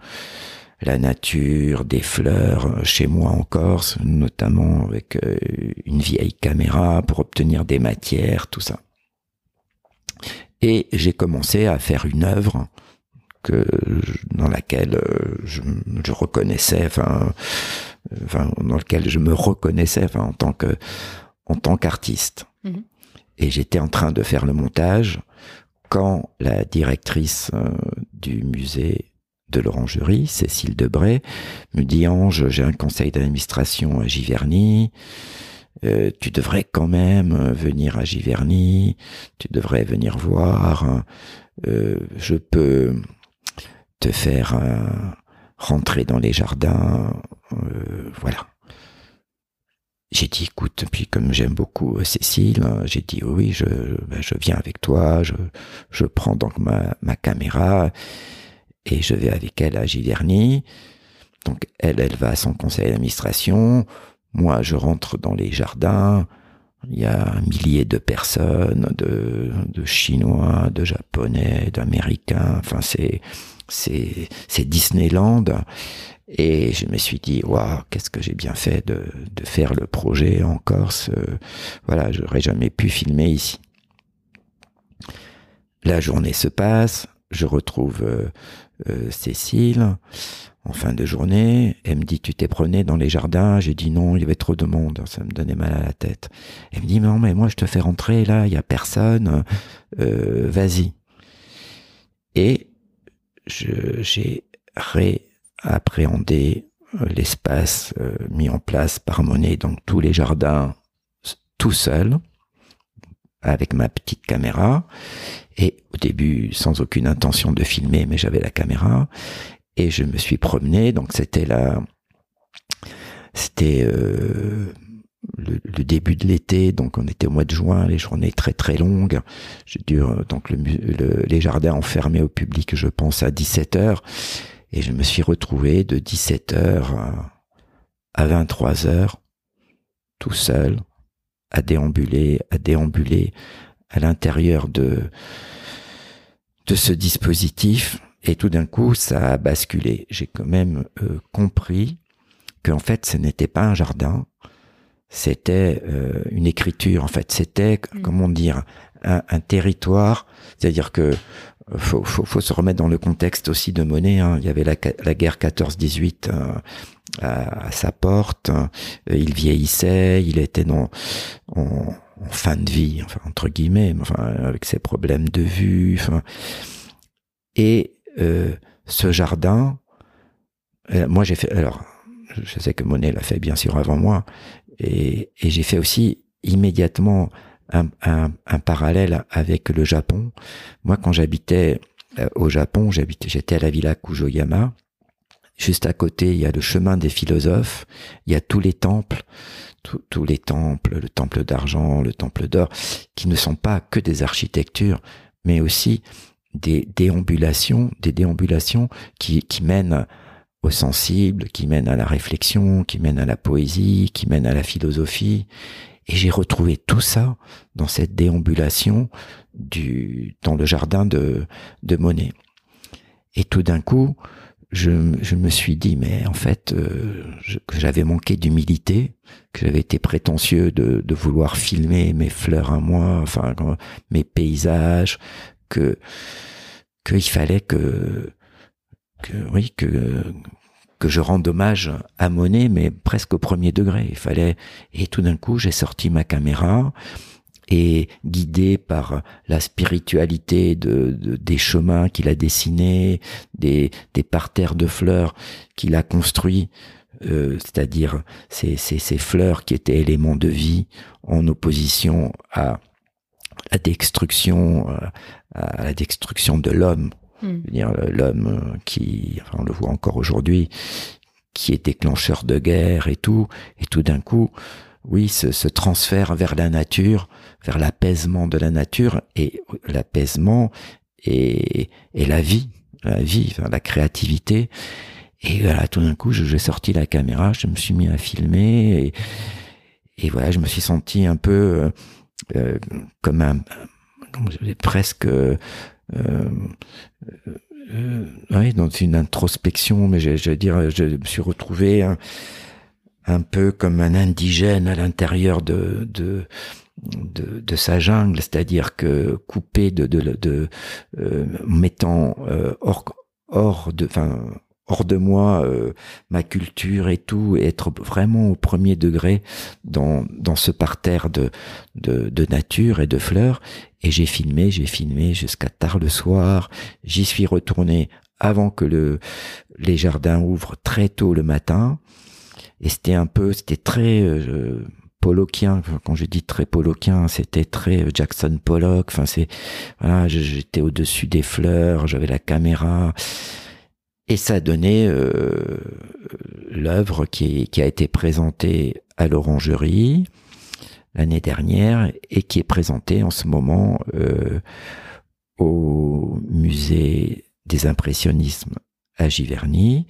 la nature, des fleurs chez moi en Corse, notamment avec une vieille caméra pour obtenir des matières, tout ça. Et j'ai commencé à faire une œuvre que dans laquelle euh, je, je reconnaissais, enfin, enfin, dans lequel je me reconnaissais, enfin, en tant que, en tant qu'artiste. Mhm. Et j'étais en train de faire le montage quand la directrice euh, du musée de l'Orangerie, Cécile Debray, me dit Ange, j'ai un conseil d'administration à Giverny. Euh, tu devrais quand même venir à Giverny, tu devrais venir voir. Euh, je peux te faire euh, rentrer dans les jardins, euh, voilà. J'ai dit, écoute, puis comme j'aime beaucoup euh, Cécile, hein, j'ai dit, oui, je, ben, je viens avec toi, je, je prends donc ma, ma caméra et je vais avec elle à Giverny. Donc elle, elle va à son conseil d'administration. Moi, je rentre dans les jardins. Il y a un millier de personnes, de, de Chinois, de Japonais, d'Américains. Enfin, c'est c'est Disneyland. Et je me suis dit, waouh, qu'est-ce que j'ai bien fait de, de, faire le projet en Corse. Voilà, j'aurais jamais pu filmer ici. La journée se passe, je retrouve euh, euh, Cécile en fin de journée. Elle me dit, tu t'es promené dans les jardins? J'ai dit non, il y avait trop de monde. Ça me donnait mal à la tête. Elle me dit, non, mais moi, je te fais rentrer là, il y a personne. Vas-y. Et j'ai réappréhendé euh, l'espace euh, mis en place par Monet, donc tous les jardins tout seul, avec ma petite caméra, et au début sans aucune intention de filmer, mais j'avais la caméra, et je me suis promené, donc c'était la, c'était euh, le, début de l'été, donc on était au mois de juin, les journées très très longues. Je dure donc le, les jardins ont fermé au public, je pense à 17 heures, et je me suis retrouvé de 17 heures à 23 heures, tout seul, à déambuler, à déambuler à l'intérieur de de ce dispositif. Et tout d'un coup, ça a basculé. J'ai quand même euh, compris qu'en fait, ce n'était pas un jardin, c'était euh, une écriture en fait c'était mm. comment dire un, un territoire c'est-à-dire que faut, faut, faut, se remettre dans le contexte aussi de monnaie hein. il y avait la, la guerre 14-18 euh, à, à, sa porte il vieillissait il était dans en, fin de vie enfin entre guillemets enfin avec ses problèmes de vue enfin et ce jardin moi j'ai fait alors je sais que Monet l'a fait bien sûr avant moi, et, j'ai fait aussi immédiatement un, parallèle avec le Japon. Moi, quand j'habitais euh, au Japon, j'habitais, j'étais à la villa Kujoyama. Juste à côté, il y a le chemin des philosophes, il y a tous les temples, tous les temples, le temple d'argent, le temple d'or, qui ne sont pas que des architectures, mais aussi des déambulations, des déambulations qui, qui mènent au sensible, qui mène à la réflexion, qui mène à la poésie, qui mène à la philosophie. Et j'ai retrouvé tout ça dans cette déambulation du, dans le jardin de, de Monet. Et tout d'un coup, je, je, me suis dit, mais en fait, euh, que j'avais manqué d'humilité, que j'avais été prétentieux de, de vouloir filmer mes fleurs à moi, enfin mes paysages, que qu'il fallait que que oui que que je rende hommage à Monet, mais presque au premier degré. Il fallait et tout d'un coup j'ai sorti ma caméra et guidé par la spiritualité de, des chemins qu'il a dessinés, des, des parterres de fleurs qu'il a construits, euh, c'est-à-dire ces, ces, ces fleurs qui étaient éléments de vie en opposition à la destruction, à la destruction de l'homme Hmm. L'homme qui, enfin, on le voit encore aujourd'hui, qui est déclencheur de guerre et tout, et tout d'un coup, oui, ce, ce, transfert vers la nature, vers l'apaisement de la nature, et l'apaisement et, et la vie, la vie, enfin, la créativité. Et voilà, tout d'un coup, j'ai sorti la caméra, je me suis mis à filmer, et, et voilà, je me suis senti un peu euh, euh comme un, presque euh, euh, euh, oui, dans une introspection, mais je, je veux dire, je me suis retrouvé un, un peu comme un indigène à l'intérieur de, de, de, de, sa jungle, c'est-à-dire que coupé de, de, de euh, mettant euh, hors, hors de, enfin, hors de moi euh, ma culture et tout, et être vraiment au premier degré dans, dans ce parterre de, de, de nature et de fleurs. Et j'ai filmé, j'ai filmé jusqu'à tard le soir. J'y suis retourné avant que le, les jardins ouvrent très tôt le matin. Et c'était un peu, c'était très euh, Pollockien. Quand je dis très Pollockien, c'était très Jackson Pollock. Enfin, c'est voilà, j'étais au-dessus des fleurs, j'avais la caméra. Et ça a donné euh, l'œuvre qui, qui, a été présentée à l'Orangerie l'année dernière et qui est présentée en ce moment euh, au musée des impressionnismes à Giverny,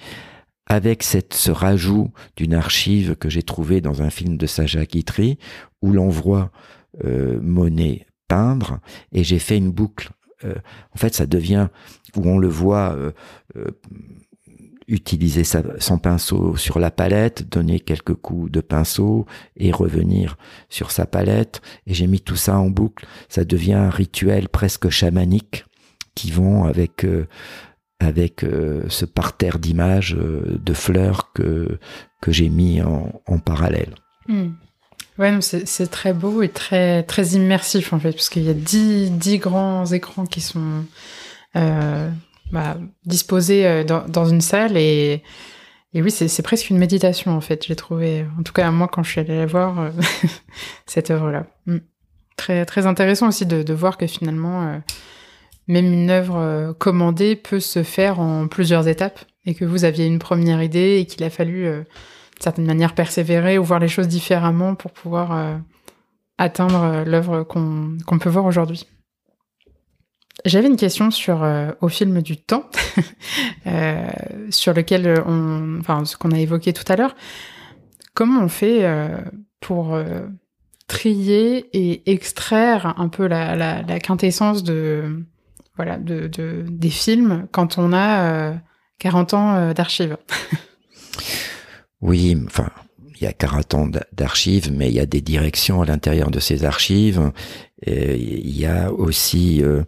avec ce rajout d'une archive que j'ai trouvée dans un film de Saja Guitry, où l'on voit euh, Monet peindre, et j'ai fait une boucle en fait, ça devient où on le voit utiliser son pinceau sur la palette, donner quelques coups de pinceau et revenir sur sa palette. Et j'ai mis tout ça en boucle. Ça devient un rituel presque chamanique qui vont avec avec ce parterre d'images de fleurs que que j'ai mis en, en parallèle. Hmm. Ouais, c'est très beau et très, très immersif en fait, parce qu'il y a dix, dix, grands écrans qui sont euh, bah, disposés euh, dans, dans, une salle et, et oui, c'est presque une méditation en fait, j'ai trouvé. En tout cas, moi, quand je suis allée la voir, euh, cette œuvre-là. Hmm. Très, très intéressant aussi de, de voir que finalement, euh, même une œuvre commandée peut se faire en plusieurs étapes et que vous aviez une première idée et qu'il a fallu certaine manière persévérer ou voir les choses différemment pour pouvoir euh, atteindre euh, l'œuvre qu'on peut voir aujourd'hui. J'avais une question sur euh, au film du temps, sur lequel on, enfin ce qu'on a évoqué tout à l'heure. Comment on fait pour trier et extraire un peu la, quintessence de voilà de, de, des films quand on a 40 ans d'archives Oui, enfin, il y a 40 ans d'archives, mais il y a des directions à l'intérieur de ces archives. Il y a aussi euh,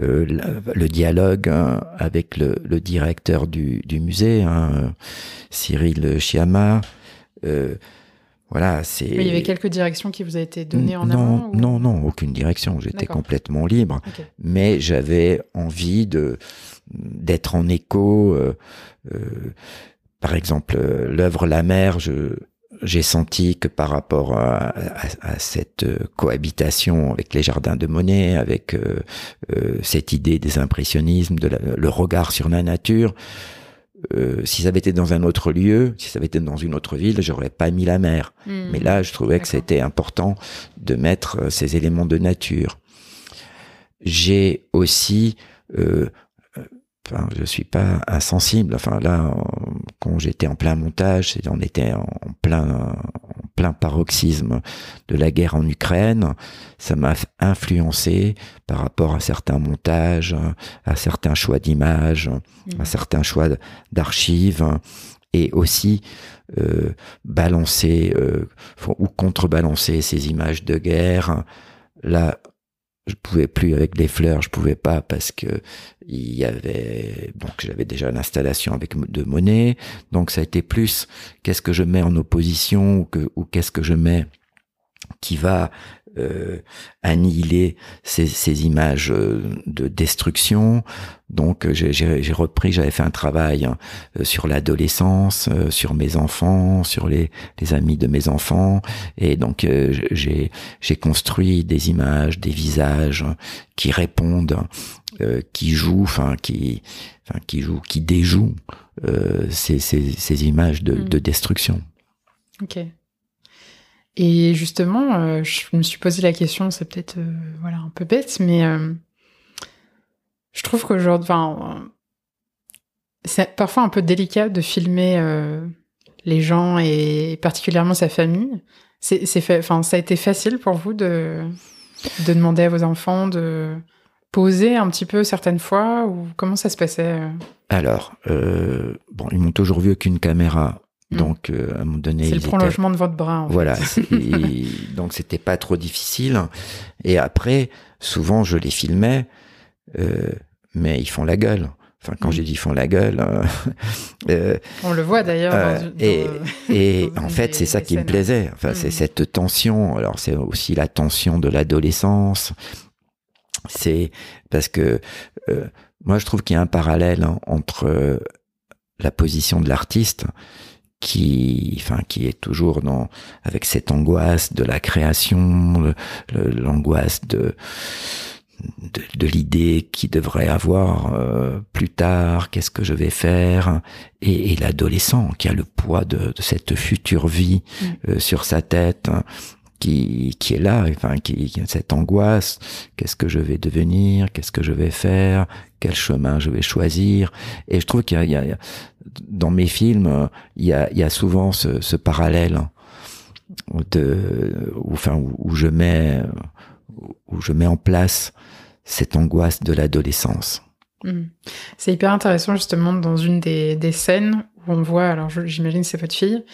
euh, le, dialogue avec le, directeur du, musée, hein, Cyril Chiama. Euh, voilà, c'est. il y avait quelques directions qui vous a été données en non, Non, non, aucune direction. J'étais complètement libre, mais j'avais envie de d'être en écho. Euh, par exemple, euh, l'œuvre La mer, je, j'ai senti que par rapport à, cette euh, cohabitation avec les jardins de Monet, avec euh, cette idée des impressionnismes, de le regard sur la nature, si ça avait été dans un autre lieu, si ça avait été dans une autre ville, j'aurais pas mis la mer. Hmm. Mais là, je trouvais que c'était important de mettre ces éléments de nature. J'ai aussi Enfin, je suis pas insensible. Enfin là, quand j'étais en plein montage, on était en plein, en plein paroxysme de la guerre en Ukraine. Ça m'a influencé par rapport à certains montages, à certains choix d'images, à mmh. certains choix d'archives, et aussi euh, balancer euh, ou contrebalancer ces images de guerre. Là, je pouvais plus avec les fleurs, je pouvais pas parce que il y avait donc j'avais déjà l'installation avec de monnaie, donc ça a été plus qu'est-ce que je mets en opposition ou que ou qu'est-ce que je mets qui va euh, annihiler ces, ces, images euh, de destruction. Donc euh, j'ai repris, j'avais fait un travail hein, sur l'adolescence, sur mes enfants, sur les, les, amis de mes enfants, et donc j'ai construit des images, des visages qui répondent, qui jouent, enfin qui, enfin qui jouent, qui déjouent ces, ces, ces, images de, de mmh. destruction. Ok. Et justement, euh, je me suis posé la question, c'est peut-être euh, voilà un peu bête, mais euh, je trouve qu'aujourd'hui, c'est parfois un peu délicat de filmer les gens et particulièrement sa famille. C'est, ça a été facile pour vous de de demander à vos enfants de poser un petit peu certaines fois ou comment ça se passait Alors, bon, ils m'ont toujours vu qu'une caméra. Donc, euh, à un moment donné. C'est le prolongement de votre bras. En voilà. donc, c'était pas trop difficile. Et après, souvent, je les filmais, euh, mais ils font la gueule. Enfin, quand mm. j'ai dit font la gueule. Euh, On le voit d'ailleurs. Et, et en fait, c'est ça qui me plaisait. Enfin, c'est mm. cette tension. Alors, c'est aussi la tension de l'adolescence. C'est parce que moi, je trouve qu'il y a un parallèle hein, entre la position de l'artiste qui, enfin, qui est toujours dans avec cette angoisse de la création, l'angoisse de de, l'idée qui devrait avoir euh, plus tard, qu'est-ce que je vais faire, et, l'adolescent qui a le poids de, cette future vie mm. euh, sur sa tête, qui, qui est là, enfin, qui, qui a cette angoisse, qu'est-ce que je vais devenir, qu'est-ce que je vais faire, quel chemin je vais choisir? Et je trouve qu'il y, a, dans mes films, il y a, il y a souvent ce, ce parallèle de, où, enfin, où, je mets, où je mets en place cette angoisse de l'adolescence. Hmm. C'est hyper intéressant justement dans une des, des scènes où on voit, alors j'imagine c'est votre fille,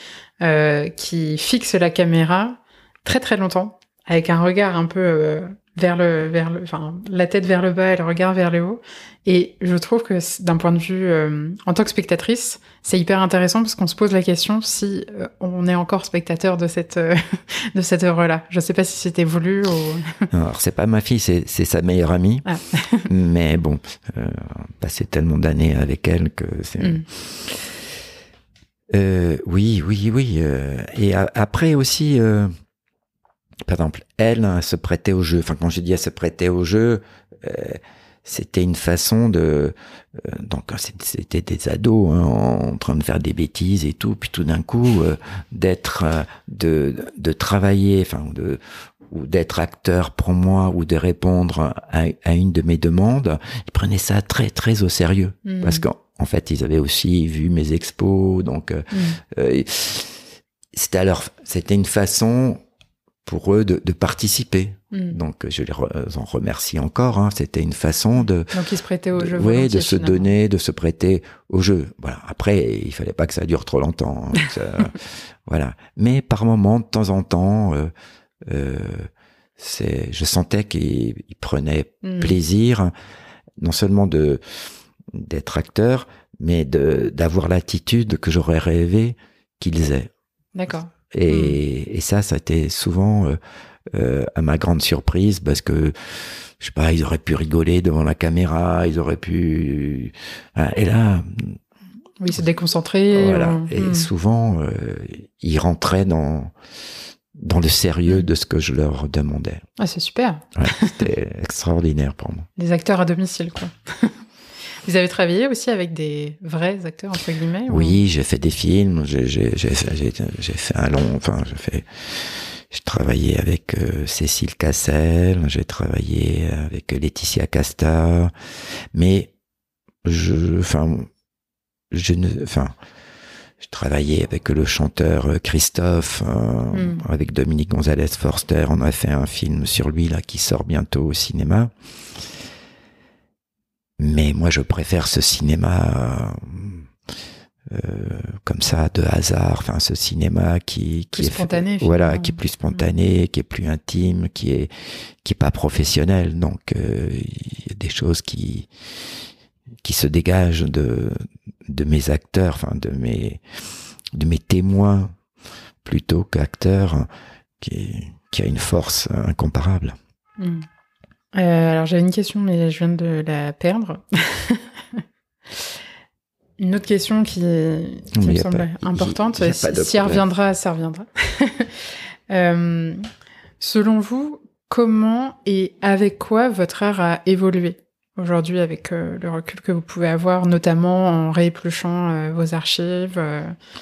euh, qui fixe la caméra très très longtemps avec un regard un peu euh, vers le vers le enfin la tête vers le bas et le regard vers le haut et je trouve que d'un point de vue euh, en tant que spectatrice c'est hyper intéressant parce qu'on se pose la question si euh, on est encore spectateur de cette euh, de cette œuvre là je sais pas si c'était voulu ou alors c'est pas ma fille c'est c'est sa meilleure amie ah. mais bon passer tellement d'années avec elle que c'est mm. oui oui oui et après aussi par exemple, elle hein, se prêtait au jeu. Enfin, quand je dis elle se prêtait au jeu, euh, c'était une façon de. Euh, donc, c'était des ados hein, en train de faire des bêtises et tout, puis tout d'un coup, euh, d'être, de, de travailler, enfin, de ou d'être acteur pour moi ou de répondre à, à, une de mes demandes, ils prenaient ça très très au sérieux mmh. parce qu'en fait ils avaient aussi vu mes expos, donc mmh. c'était alors c'était une façon pour eux de, de participer. Hmm. Donc je les en remercie encore. Hein. C'était une façon de donc ils se prêtaient au jeu. Oui, de se donner, de se prêter au jeu. Voilà. Après, il fallait pas que ça dure trop longtemps. Hein. voilà. Mais par moment, de temps en temps, euh, euh, c'est, je sentais qu'ils prenaient hmm. plaisir, non seulement de d'être acteur, mais de d'avoir l'attitude que j'aurais rêvé qu'ils aient. D'accord. Et, hmm. et ça, ça a été souvent euh, euh, à ma grande surprise parce que je sais pas, ils auraient pu rigoler devant la caméra, ils auraient pu. Et là. Oui, se déconcentrer. Voilà. Et hmm. souvent, euh, ils rentraient dans dans le sérieux de ce que je leur demandais. Ah, c'est super. Ouais, C'était extraordinaire pour moi. Les acteurs à domicile, quoi. Vous avez travaillé aussi avec des vrais acteurs, entre guillemets Oui, j'ai fait des films, j'ai fait un long, enfin, j'ai fait... J'ai travaillé avec euh, Cécile Cassel, j'ai travaillé avec Laetitia Casta, mais je, enfin, je ne, enfin, j'ai travaillé avec le chanteur Christophe, euh, hmm. avec Dominique Gonzalez Forster. On a fait un film sur lui là qui sort bientôt au cinéma. Mais moi, je préfère ce cinéma euh, comme ça, de hasard. Enfin, ce cinéma qui, qui est spontané, voilà, qui est plus spontané, qui est plus intime, qui est qui est pas professionnel. Donc, euh, il y a des choses qui qui se dégagent de de mes acteurs, enfin de mes de mes témoins plutôt qu'acteurs, qui qui a une force incomparable. Hmm. Euh, alors j'avais une question, mais je viens de la perdre. une autre question qui, me semble importante. si, elle reviendra, ça reviendra. Euh, selon vous, comment et avec quoi votre art a évolué aujourd'hui avec euh, le recul que vous pouvez avoir, notamment en réépluchant vos archives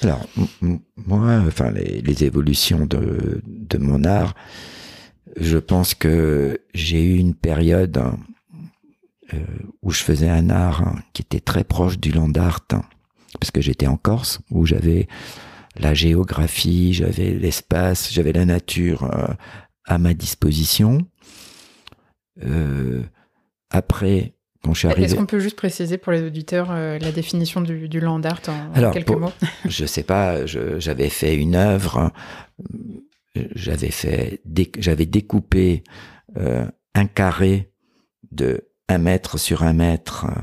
Alors, moi, enfin, les, les évolutions de, de mon art, je pense que j'ai eu une période euh, où je faisais un art hein, qui était très proche du land art, hein, parce que j'étais en Corse, où j'avais la géographie, j'avais l'espace, j'avais la nature euh, à ma disposition. Euh, après, quand je suis arrivé... Est-ce qu'on peut juste préciser pour les auditeurs la définition du, du land art en, quelques mots? Je sais pas, j'avais fait une œuvre j'avais fait, j'avais découpé euh, un carré de un mètre sur un mètre euh,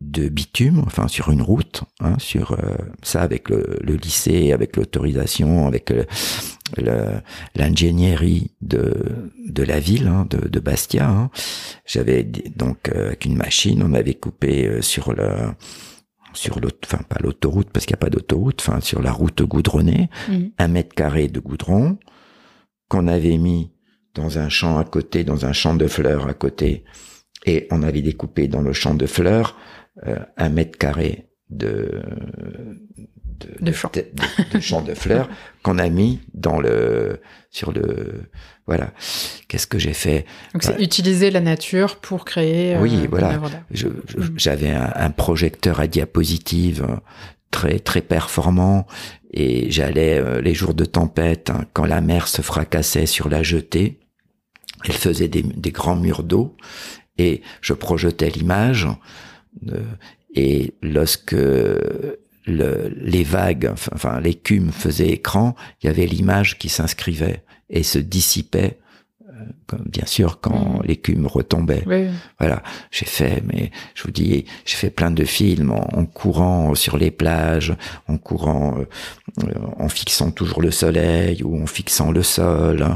de bitume, enfin sur une route, hein, sur euh, ça avec le, le, lycée, avec l'autorisation, avec l'ingénierie de, de la ville hein, de, de, Bastia. Hein. J'avais donc avec une machine, on avait coupé sur le sur l'autre, enfin pas l'autoroute parce qu'il n'y a pas d'autoroute, enfin sur la route goudronnée, mmh. un mètre carré de goudron, qu'on avait mis dans un champ à côté, dans un champ de fleurs à côté, et on avait découpé dans le champ de fleurs euh, un mètre carré de de, de, champ. de, champ de fleurs qu'on a mis dans le sur le voilà qu'est-ce que j'ai fait? Donc c'est utiliser la nature pour créer oui euh, voilà mm. j'avais un, un, projecteur à diapositive très très performant et j'allais euh, les jours de tempête hein, quand la mer se fracassait sur la jetée elle faisait des, des grands murs d'eau et je projetais l'image. et lorsque le, les vagues, enfin l'écume faisait écran, il y avait l'image qui s'inscrivait et se dissipait euh, bien sûr quand mm. l'écume retombait. Voilà, j'ai fait, mais je vous dis, j'ai fait plein de films en, courant sur les plages, en courant, euh, en fixant toujours le soleil ou en fixant le sol.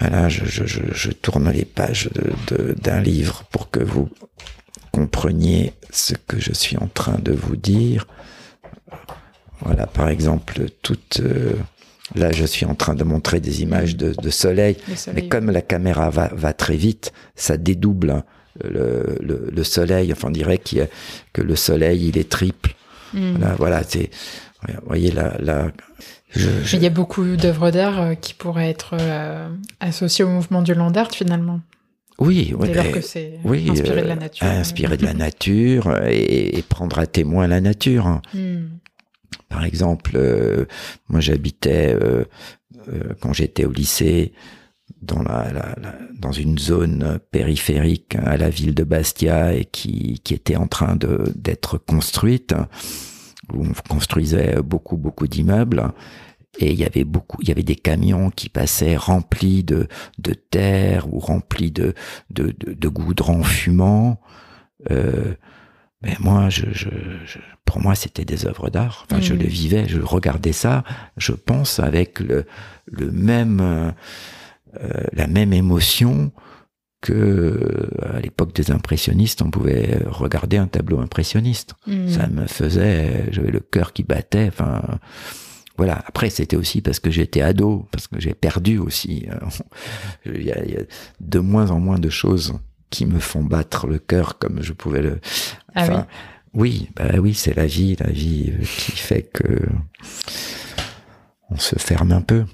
Voilà, je, je, je, tourne les pages d'un livre pour que vous compreniez ce que je suis en train de vous dire. Voilà, par exemple, toute... Euh, là, je suis en train de montrer des images de, de soleil, mais comme la caméra va, va très vite, ça dédouble le, le, le soleil. Enfin, on dirait que le soleil, il est triple. Hmm. Voilà, c'est... Vous voyez, là... là je, Il y a beaucoup d'œuvres d'art euh, qui pourraient être euh, associées au mouvement du land art, finalement. Oui, oui, que c'est oui, inspiré de la nature. Inspiré de la nature et, et, prendre à témoin la nature. Hmm. Par exemple, euh, moi j'habitais euh, euh, quand j'étais au lycée dans la, la, dans une zone périphérique à la ville de Bastia et qui, qui était en train de d'être construite où on construisait beaucoup beaucoup d'immeubles. Et il y avait beaucoup il y avait des camions qui passaient remplis de de terre ou remplis de de, de, de goudron fumant euh, mais moi, je, je, pour moi, c'était des œuvres d'art. Enfin, je le vivais, je regardais ça, je pense, avec le, le même, euh, la même émotion que à l'époque des impressionnistes, on pouvait regarder un tableau impressionniste. Mm. Ça me faisait, j'avais le cœur qui battait. Enfin, voilà. Après, c'était aussi parce que j'étais ado, parce que j'ai perdu aussi. il y a de moins en moins de choses qui me font battre le cœur comme je pouvais le. Ah oui. bah oui, c'est la vie, la vie euh, qui fait que on se ferme un peu.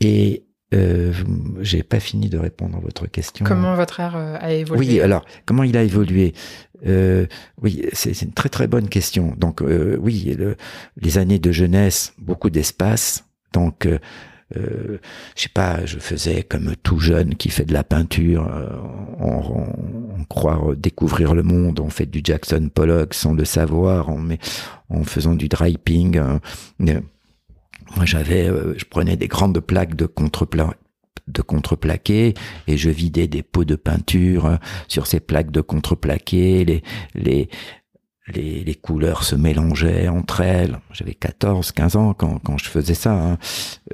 Et euh, j'ai pas fini de répondre à votre question. Comment votre art euh, a évolué? Oui, alors comment il a évolué? Euh, Oui, c'est une très très bonne question. Donc euh, oui, les années de jeunesse, beaucoup d'espace. Donc euh, je sais pas, je faisais comme tout jeune qui fait de la peinture, euh, on, croit découvrir le monde, on fait du Jackson Pollock sans le savoir, met, en faisant du draping. Euh, moi, j'avais, je prenais des grandes plaques de contrepla de contreplaqué et je vidais des pots de peinture sur ces plaques de contreplaqué, les les les, couleurs se mélangeaient entre elles. J'avais 14, 15 ans quand, quand je faisais ça. Hein.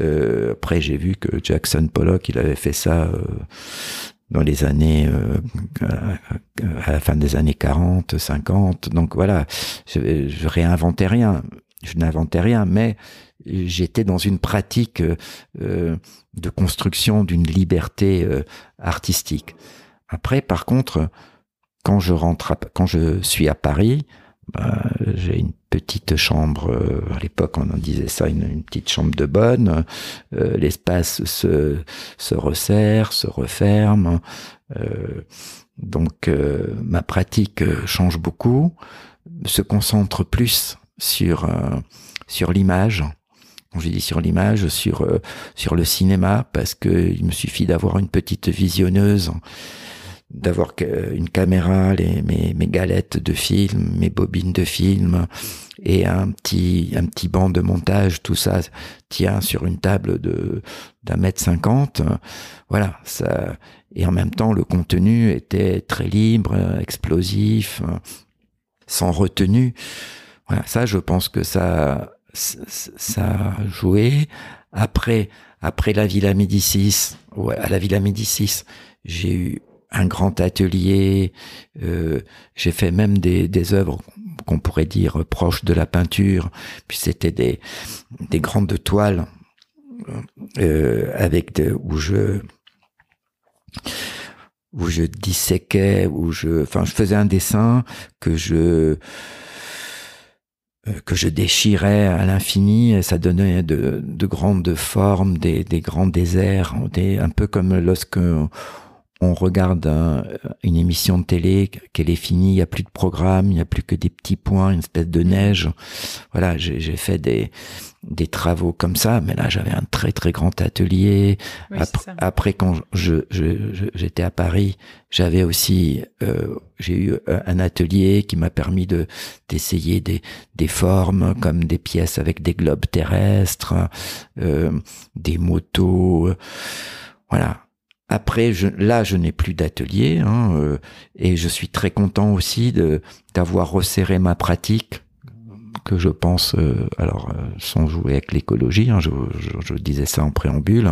Euh, après, j'ai vu que Jackson Pollock, il avait fait ça euh, dans les années, euh, à la fin des années 40, 50. Donc voilà, je, je réinventais rien. Je n'inventais rien, mais j'étais dans une pratique de construction d'une liberté artistique. Après, par contre, quand je rentre, quand je suis à Paris, bah, j'ai une petite chambre, euh, à l'époque on en disait ça, une, petite chambre de bonne, euh, l'espace se, se resserre, se referme, euh, donc ma pratique change beaucoup, se concentre plus sur, sur l'image, j'ai dit sur l'image, sur, sur le cinéma, parce que il me suffit d'avoir une petite visionneuse d'avoir une caméra, les, mes, mes galettes de film, mes bobines de film et un petit un petit banc de montage, tout ça tient sur une table de d'un mètre cinquante. Voilà, ça et en même temps le contenu était très libre, explosif, sans retenue. Voilà, ça je pense que ça ça a joué. Après après la Villa Médicis, ouais, à la Villa Médicis, j'ai eu un grand atelier. Euh, j'ai fait même des, œuvres qu'on pourrait dire proches de la peinture. Puis c'était des, des grandes toiles euh, avec où je où je disséquais, où je, enfin, je faisais un dessin que je euh, que je déchirais à l'infini et ça donnait de, de grandes formes, des, grands déserts, un peu comme lorsque on regarde une émission de télé, qu'elle est finie, il n'y a plus de programme, il n'y a plus que des petits points, une espèce de neige. Voilà, j'ai fait des, des travaux comme ça, mais là j'avais un très très grand atelier. après, quand je j'étais à Paris, j'avais aussi euh, j'ai eu euh, un atelier qui m'a permis de d'essayer des des formes comme des pièces avec des globes terrestres, euh, des motos, voilà. Après, je, là, je n'ai plus d'atelier hein, euh, et je suis très content aussi de d'avoir resserré ma pratique que je pense, euh, alors euh, sans jouer avec l'écologie, hein, je, je, disais ça en préambule.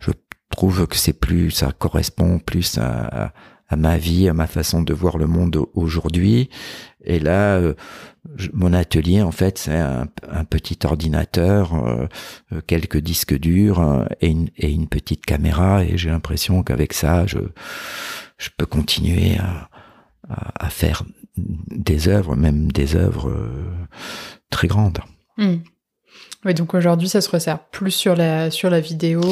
Je trouve que c'est plus, ça correspond plus à, à, ma vie, à ma façon de voir le monde aujourd'hui. Et là, mon atelier, en fait, c'est un, petit ordinateur, euh, euh, quelques disques durs euh, et, une, et, une, petite caméra. Et j'ai l'impression qu'avec ça, je, je peux continuer à, à, faire des œuvres, même des œuvres très grandes. Hmm. Oui, donc aujourd'hui, ça se resserre plus sur la, sur la vidéo.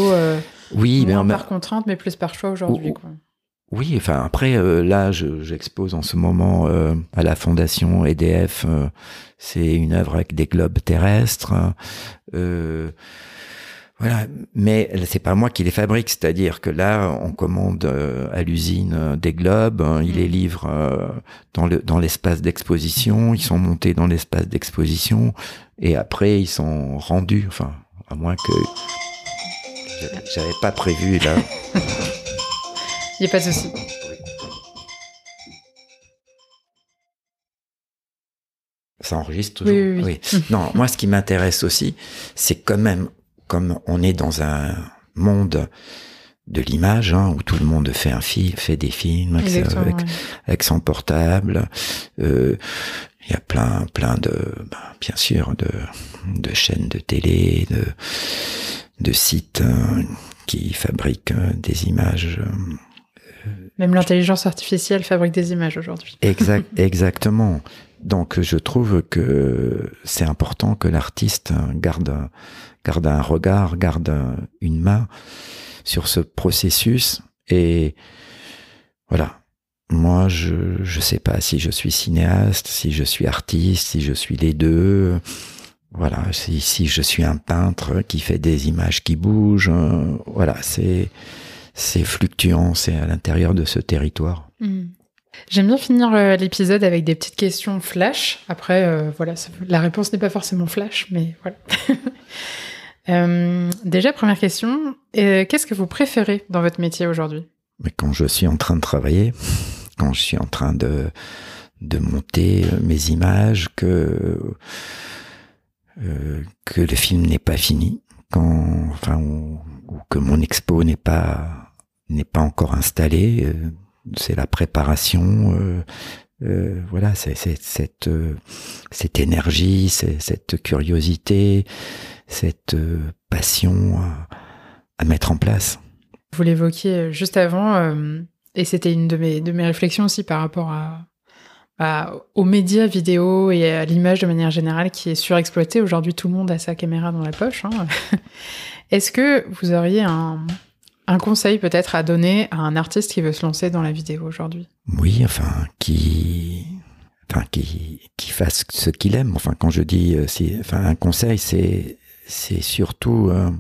oui, moins mais par contrainte, mais plus par choix aujourd'hui. Oui, enfin après euh, là, j'expose en ce moment euh, à la fondation EDF. Euh, c'est une œuvre avec des globes terrestres. voilà, mais c'est pas moi qui les fabrique, c'est-à-dire que là, on commande à l'usine des globes, hein, ils les livrent dans le dans l'espace d'exposition, ils sont montés dans l'espace d'exposition et après ils sont rendus. Enfin, à moins que j'avais pas prévu là. Il n'y a pas de souci. Ça enregistre toujours Oui, oui, oui. non, moi, ce qui m'intéresse aussi, c'est quand même, comme on est dans un monde de l'image, hein, où tout le monde fait un film, fait des films avec, son portable. Euh, il y a plein, plein de, ben, bien sûr, de, de chaînes de télé, de, de sites hein, qui fabriquent euh, des images euh, même l'intelligence artificielle fabrique des images aujourd'hui. Exact, exactement. Donc je trouve que c'est important que l'artiste garde, garde un regard, garde une main sur ce processus. Et voilà, moi je ne sais pas si je suis cinéaste, si je suis artiste, si je suis les deux. Voilà, si, si je suis un peintre qui fait des images qui bougent. Voilà, c'est c'est fluctuant, c'est à l'intérieur de ce territoire. Hmm. J'aime bien finir euh, l'épisode avec des petites questions flash. Après, euh, voilà, la réponse n'est pas forcément flash, mais voilà. Euh, déjà, première question, qu'est-ce que vous préférez dans votre métier aujourd'hui? Mais quand je suis en train de travailler, quand je suis en train de, de monter mes images, que, que le film n'est pas fini, quand, enfin, ou que mon expo n'est pas n'est pas encore installé. Euh, c'est la préparation. Euh, euh, voilà, c'est cette énergie, cette curiosité, cette passion à, mettre en place. Vous l'évoquiez juste avant, et c'était une de mes de mes réflexions aussi par rapport à, aux médias vidéo et à l'image de manière générale qui est surexploitée. Aujourd'hui, tout le monde a sa caméra dans la poche. Hein. Est-ce que vous auriez un, un conseil peut-être à donner à un artiste qui veut se lancer dans la vidéo aujourd'hui? Oui, enfin, qui, enfin, qui, qui fasse ce qu'il aime. Enfin, quand je dis, euh, enfin, un conseil, c'est, c'est surtout euh,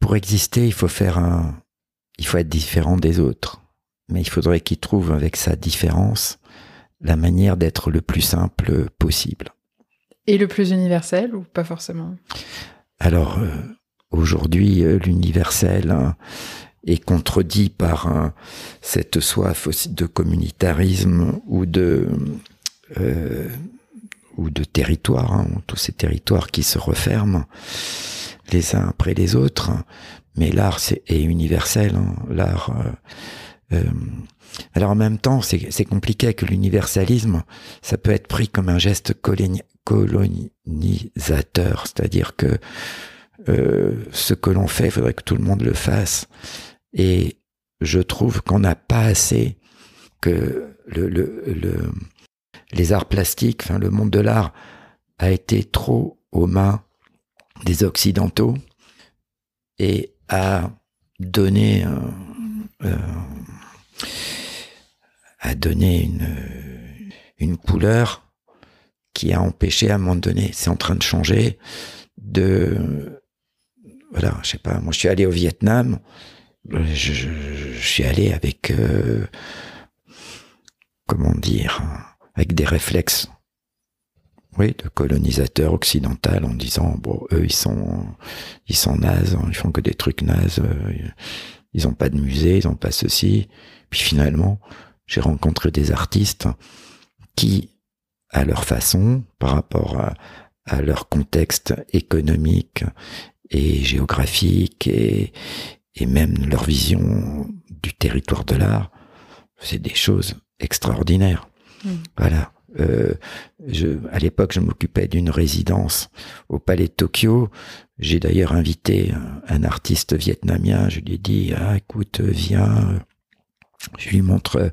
pour exister, il faut faire un, il faut être différent des autres. Mais il faudrait qu'il trouve avec sa différence la manière d'être le plus simple possible. Et le plus universel ou pas forcément? Alors, euh, Aujourd'hui, euh, l'universel hein, est contredit par cette soif de communautarisme ou de euh, ou de territoire, hein, tous ces territoires qui se referment les uns après les autres. Mais l'art c'est, est universel. Hein, l'art. Euh, euh, alors en même temps, c'est, c'est compliqué que l'universalisme, ça peut être pris comme un geste colonisateur, c'est-à-dire que euh, ce que l'on fait, il faudrait que tout le monde le fasse. Et je trouve qu'on n'a pas assez que le, le, le, les arts plastiques, enfin le monde de l'art, a été trop aux mains des Occidentaux et a donné a donné une, une couleur qui a empêché à un moment donné, c'est en train de changer, de voilà, je sais pas, moi je suis allé au Vietnam, je, suis allé avec euh, comment dire, avec des réflexes oui, de colonisateur occidental en disant bon eux ils sont ils sont nazes, hein, ils font que des trucs nazes, euh, ils ont pas de musée, ils ont pas ceci. Puis finalement, j'ai rencontré des artistes qui à leur façon, par rapport à, leur contexte économique et géographique et, et même leur vision du territoire de l'art, c'est des choses extraordinaires. Mmh. Voilà. Euh, je, à l'époque, je m'occupais d'une résidence au Palais de Tokyo. J'ai d'ailleurs invité un, un, artiste vietnamien. Je lui ai dit, ah, écoute, viens. Je lui montre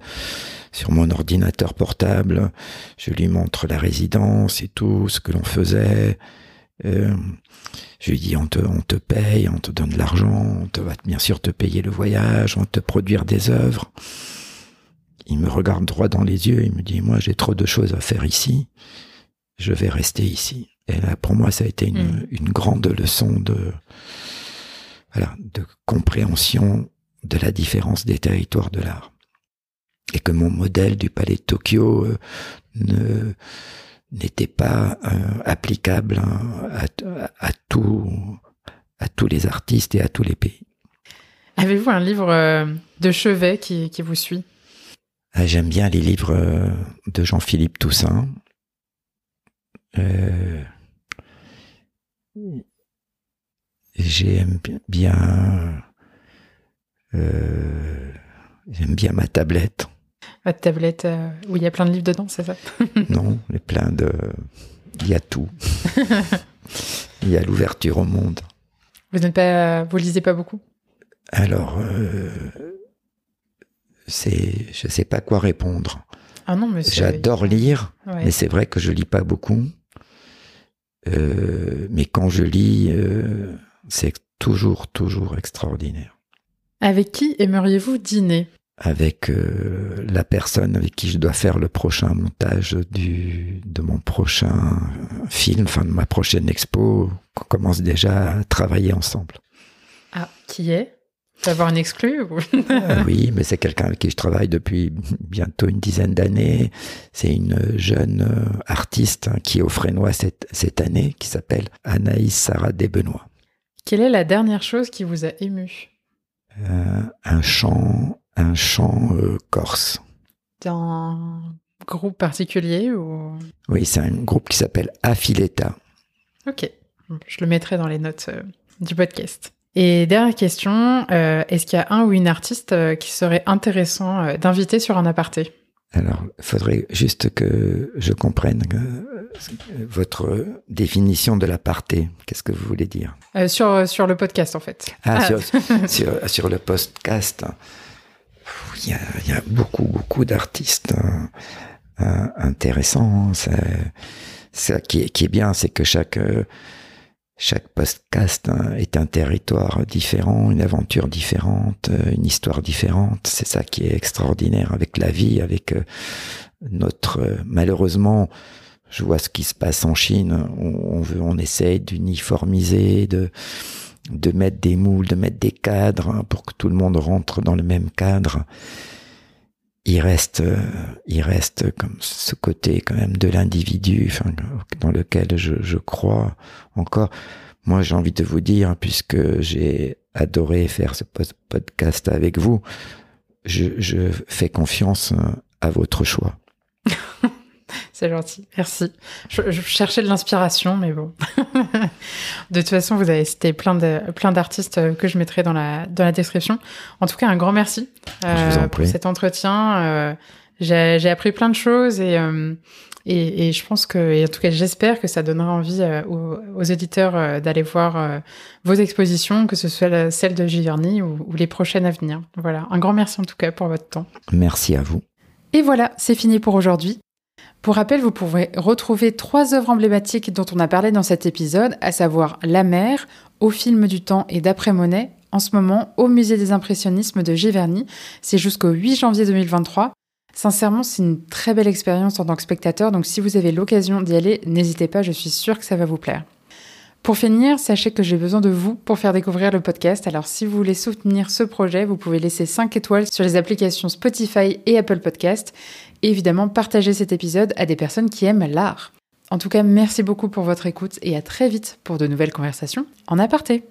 sur mon ordinateur portable. Je lui montre la résidence et tout, ce que l'on faisait. Euh, je lui dis, on te, on te paye, on te donne de l'argent, on te va bien sûr te payer le voyage, on te produire des œuvres. Il me regarde droit dans les yeux, il me dit, moi j'ai trop de choses à faire ici, je vais rester ici. Et là, pour moi, ça a été une, mm. une grande leçon de, voilà, de compréhension de la différence des territoires de l'art et que mon modèle du palais de Tokyo euh, ne n'était pas euh, applicable hein, à, à, tout, à tous les artistes et à tous les pays. Avez-vous un livre euh, de chevet qui, qui vous suit? Ah, J'aime bien les livres de Jean-Philippe Toussaint. J'aime bien, j'aime bien ma tablette. Votre tablette euh, où il y a plein de livres dedans, c'est ça Non, il y a plein de. Il y a tout. il y a l'ouverture au monde. Vous n'êtes pas, vous lisez pas beaucoup? Alors, euh, c'est, je sais pas quoi répondre. Ah non, mais j'adore lire, mais c'est vrai que je lis pas beaucoup. Euh, mais quand je lis, c'est toujours, toujours extraordinaire. Avec qui aimeriez-vous dîner? Avec euh, la personne avec qui je dois faire le prochain montage du, de mon prochain film, enfin de ma prochaine expo, qu'on commence déjà à travailler ensemble. Ah, qui est? Tu avoir une exclue euh, Oui, mais c'est quelqu'un avec qui je travaille depuis bientôt une dizaine d'années. C'est une jeune euh, artiste hein, qui est au Frénois cette, cette année, qui s'appelle Anaïs Sarah Desbenois. Quelle est la dernière chose qui vous a ému? Un chant un chant euh, corse. D'un groupe particulier ou? Oui, c'est un groupe qui s'appelle Affiletta. Ok, je le mettrai dans les notes euh, du podcast. Et dernière question, euh, est-ce qu'il y a un ou une artiste qui serait intéressant d'inviter sur un aparté? Alors, il faudrait juste que je comprenne votre définition de l'aparté. Qu'est-ce que vous voulez dire? Sur, sur le podcast, en fait. Ah, Sur, sur, sur, le podcast il y a, beaucoup, beaucoup d'artistes hein, euh, intéressants. Ça, qui, est, qui est bien, c'est que chaque, euh, chaque podcast hein, est un territoire différent, une aventure différente, euh, une histoire différente. C'est ça qui est extraordinaire avec la vie, avec notre, malheureusement, je vois ce qui se passe en Chine. On, on veut, on essaye d'uniformiser, de, de mettre des moules, de mettre des cadres hein, pour que tout le monde rentre dans le même cadre. Il reste, euh, il reste comme ce côté quand même de l'individu, enfin, dans lequel je, crois encore. Moi, j'ai envie de vous dire, puisque j'ai adoré faire ce podcast avec vous, je, je fais confiance euh, à votre choix. C'est gentil, merci. Je, cherchais de l'inspiration, mais bon. de toute façon, vous avez cité plein de plein d'artistes euh, que je mettrai dans la dans la description. En tout cas, un grand merci euh, pour cet entretien. Euh, j'ai appris plein de choses et, et, je pense que, et en tout cas, j'espère que ça donnera envie aux, éditeurs d'aller voir vos expositions, que ce soit celle de Giverny ou, ou les prochaines à venir. Voilà, un grand merci en tout cas pour votre temps. Merci à vous. Et voilà, c'est fini pour aujourd'hui. Pour rappel, vous pourrez retrouver trois œuvres emblématiques dont on a parlé dans cet épisode, à savoir La mer, Au film du temps et d'après Monet, en ce moment au Musée des Impressionnismes de Giverny. C'est jusqu'au 8 janvier 2023. Sincèrement, c'est une très belle expérience en tant que spectateur, donc si vous avez l'occasion d'y aller, n'hésitez pas, je suis sûre que ça va vous plaire. Pour finir, sachez que j'ai besoin de vous pour faire découvrir le podcast. Alors si vous voulez soutenir ce projet, vous pouvez laisser 5 étoiles sur les applications Spotify et Apple Podcast. Évidemment, partager cet épisode à des personnes qui aiment l'art. En tout cas, merci beaucoup pour votre écoute et à très vite pour de nouvelles conversations en aparté.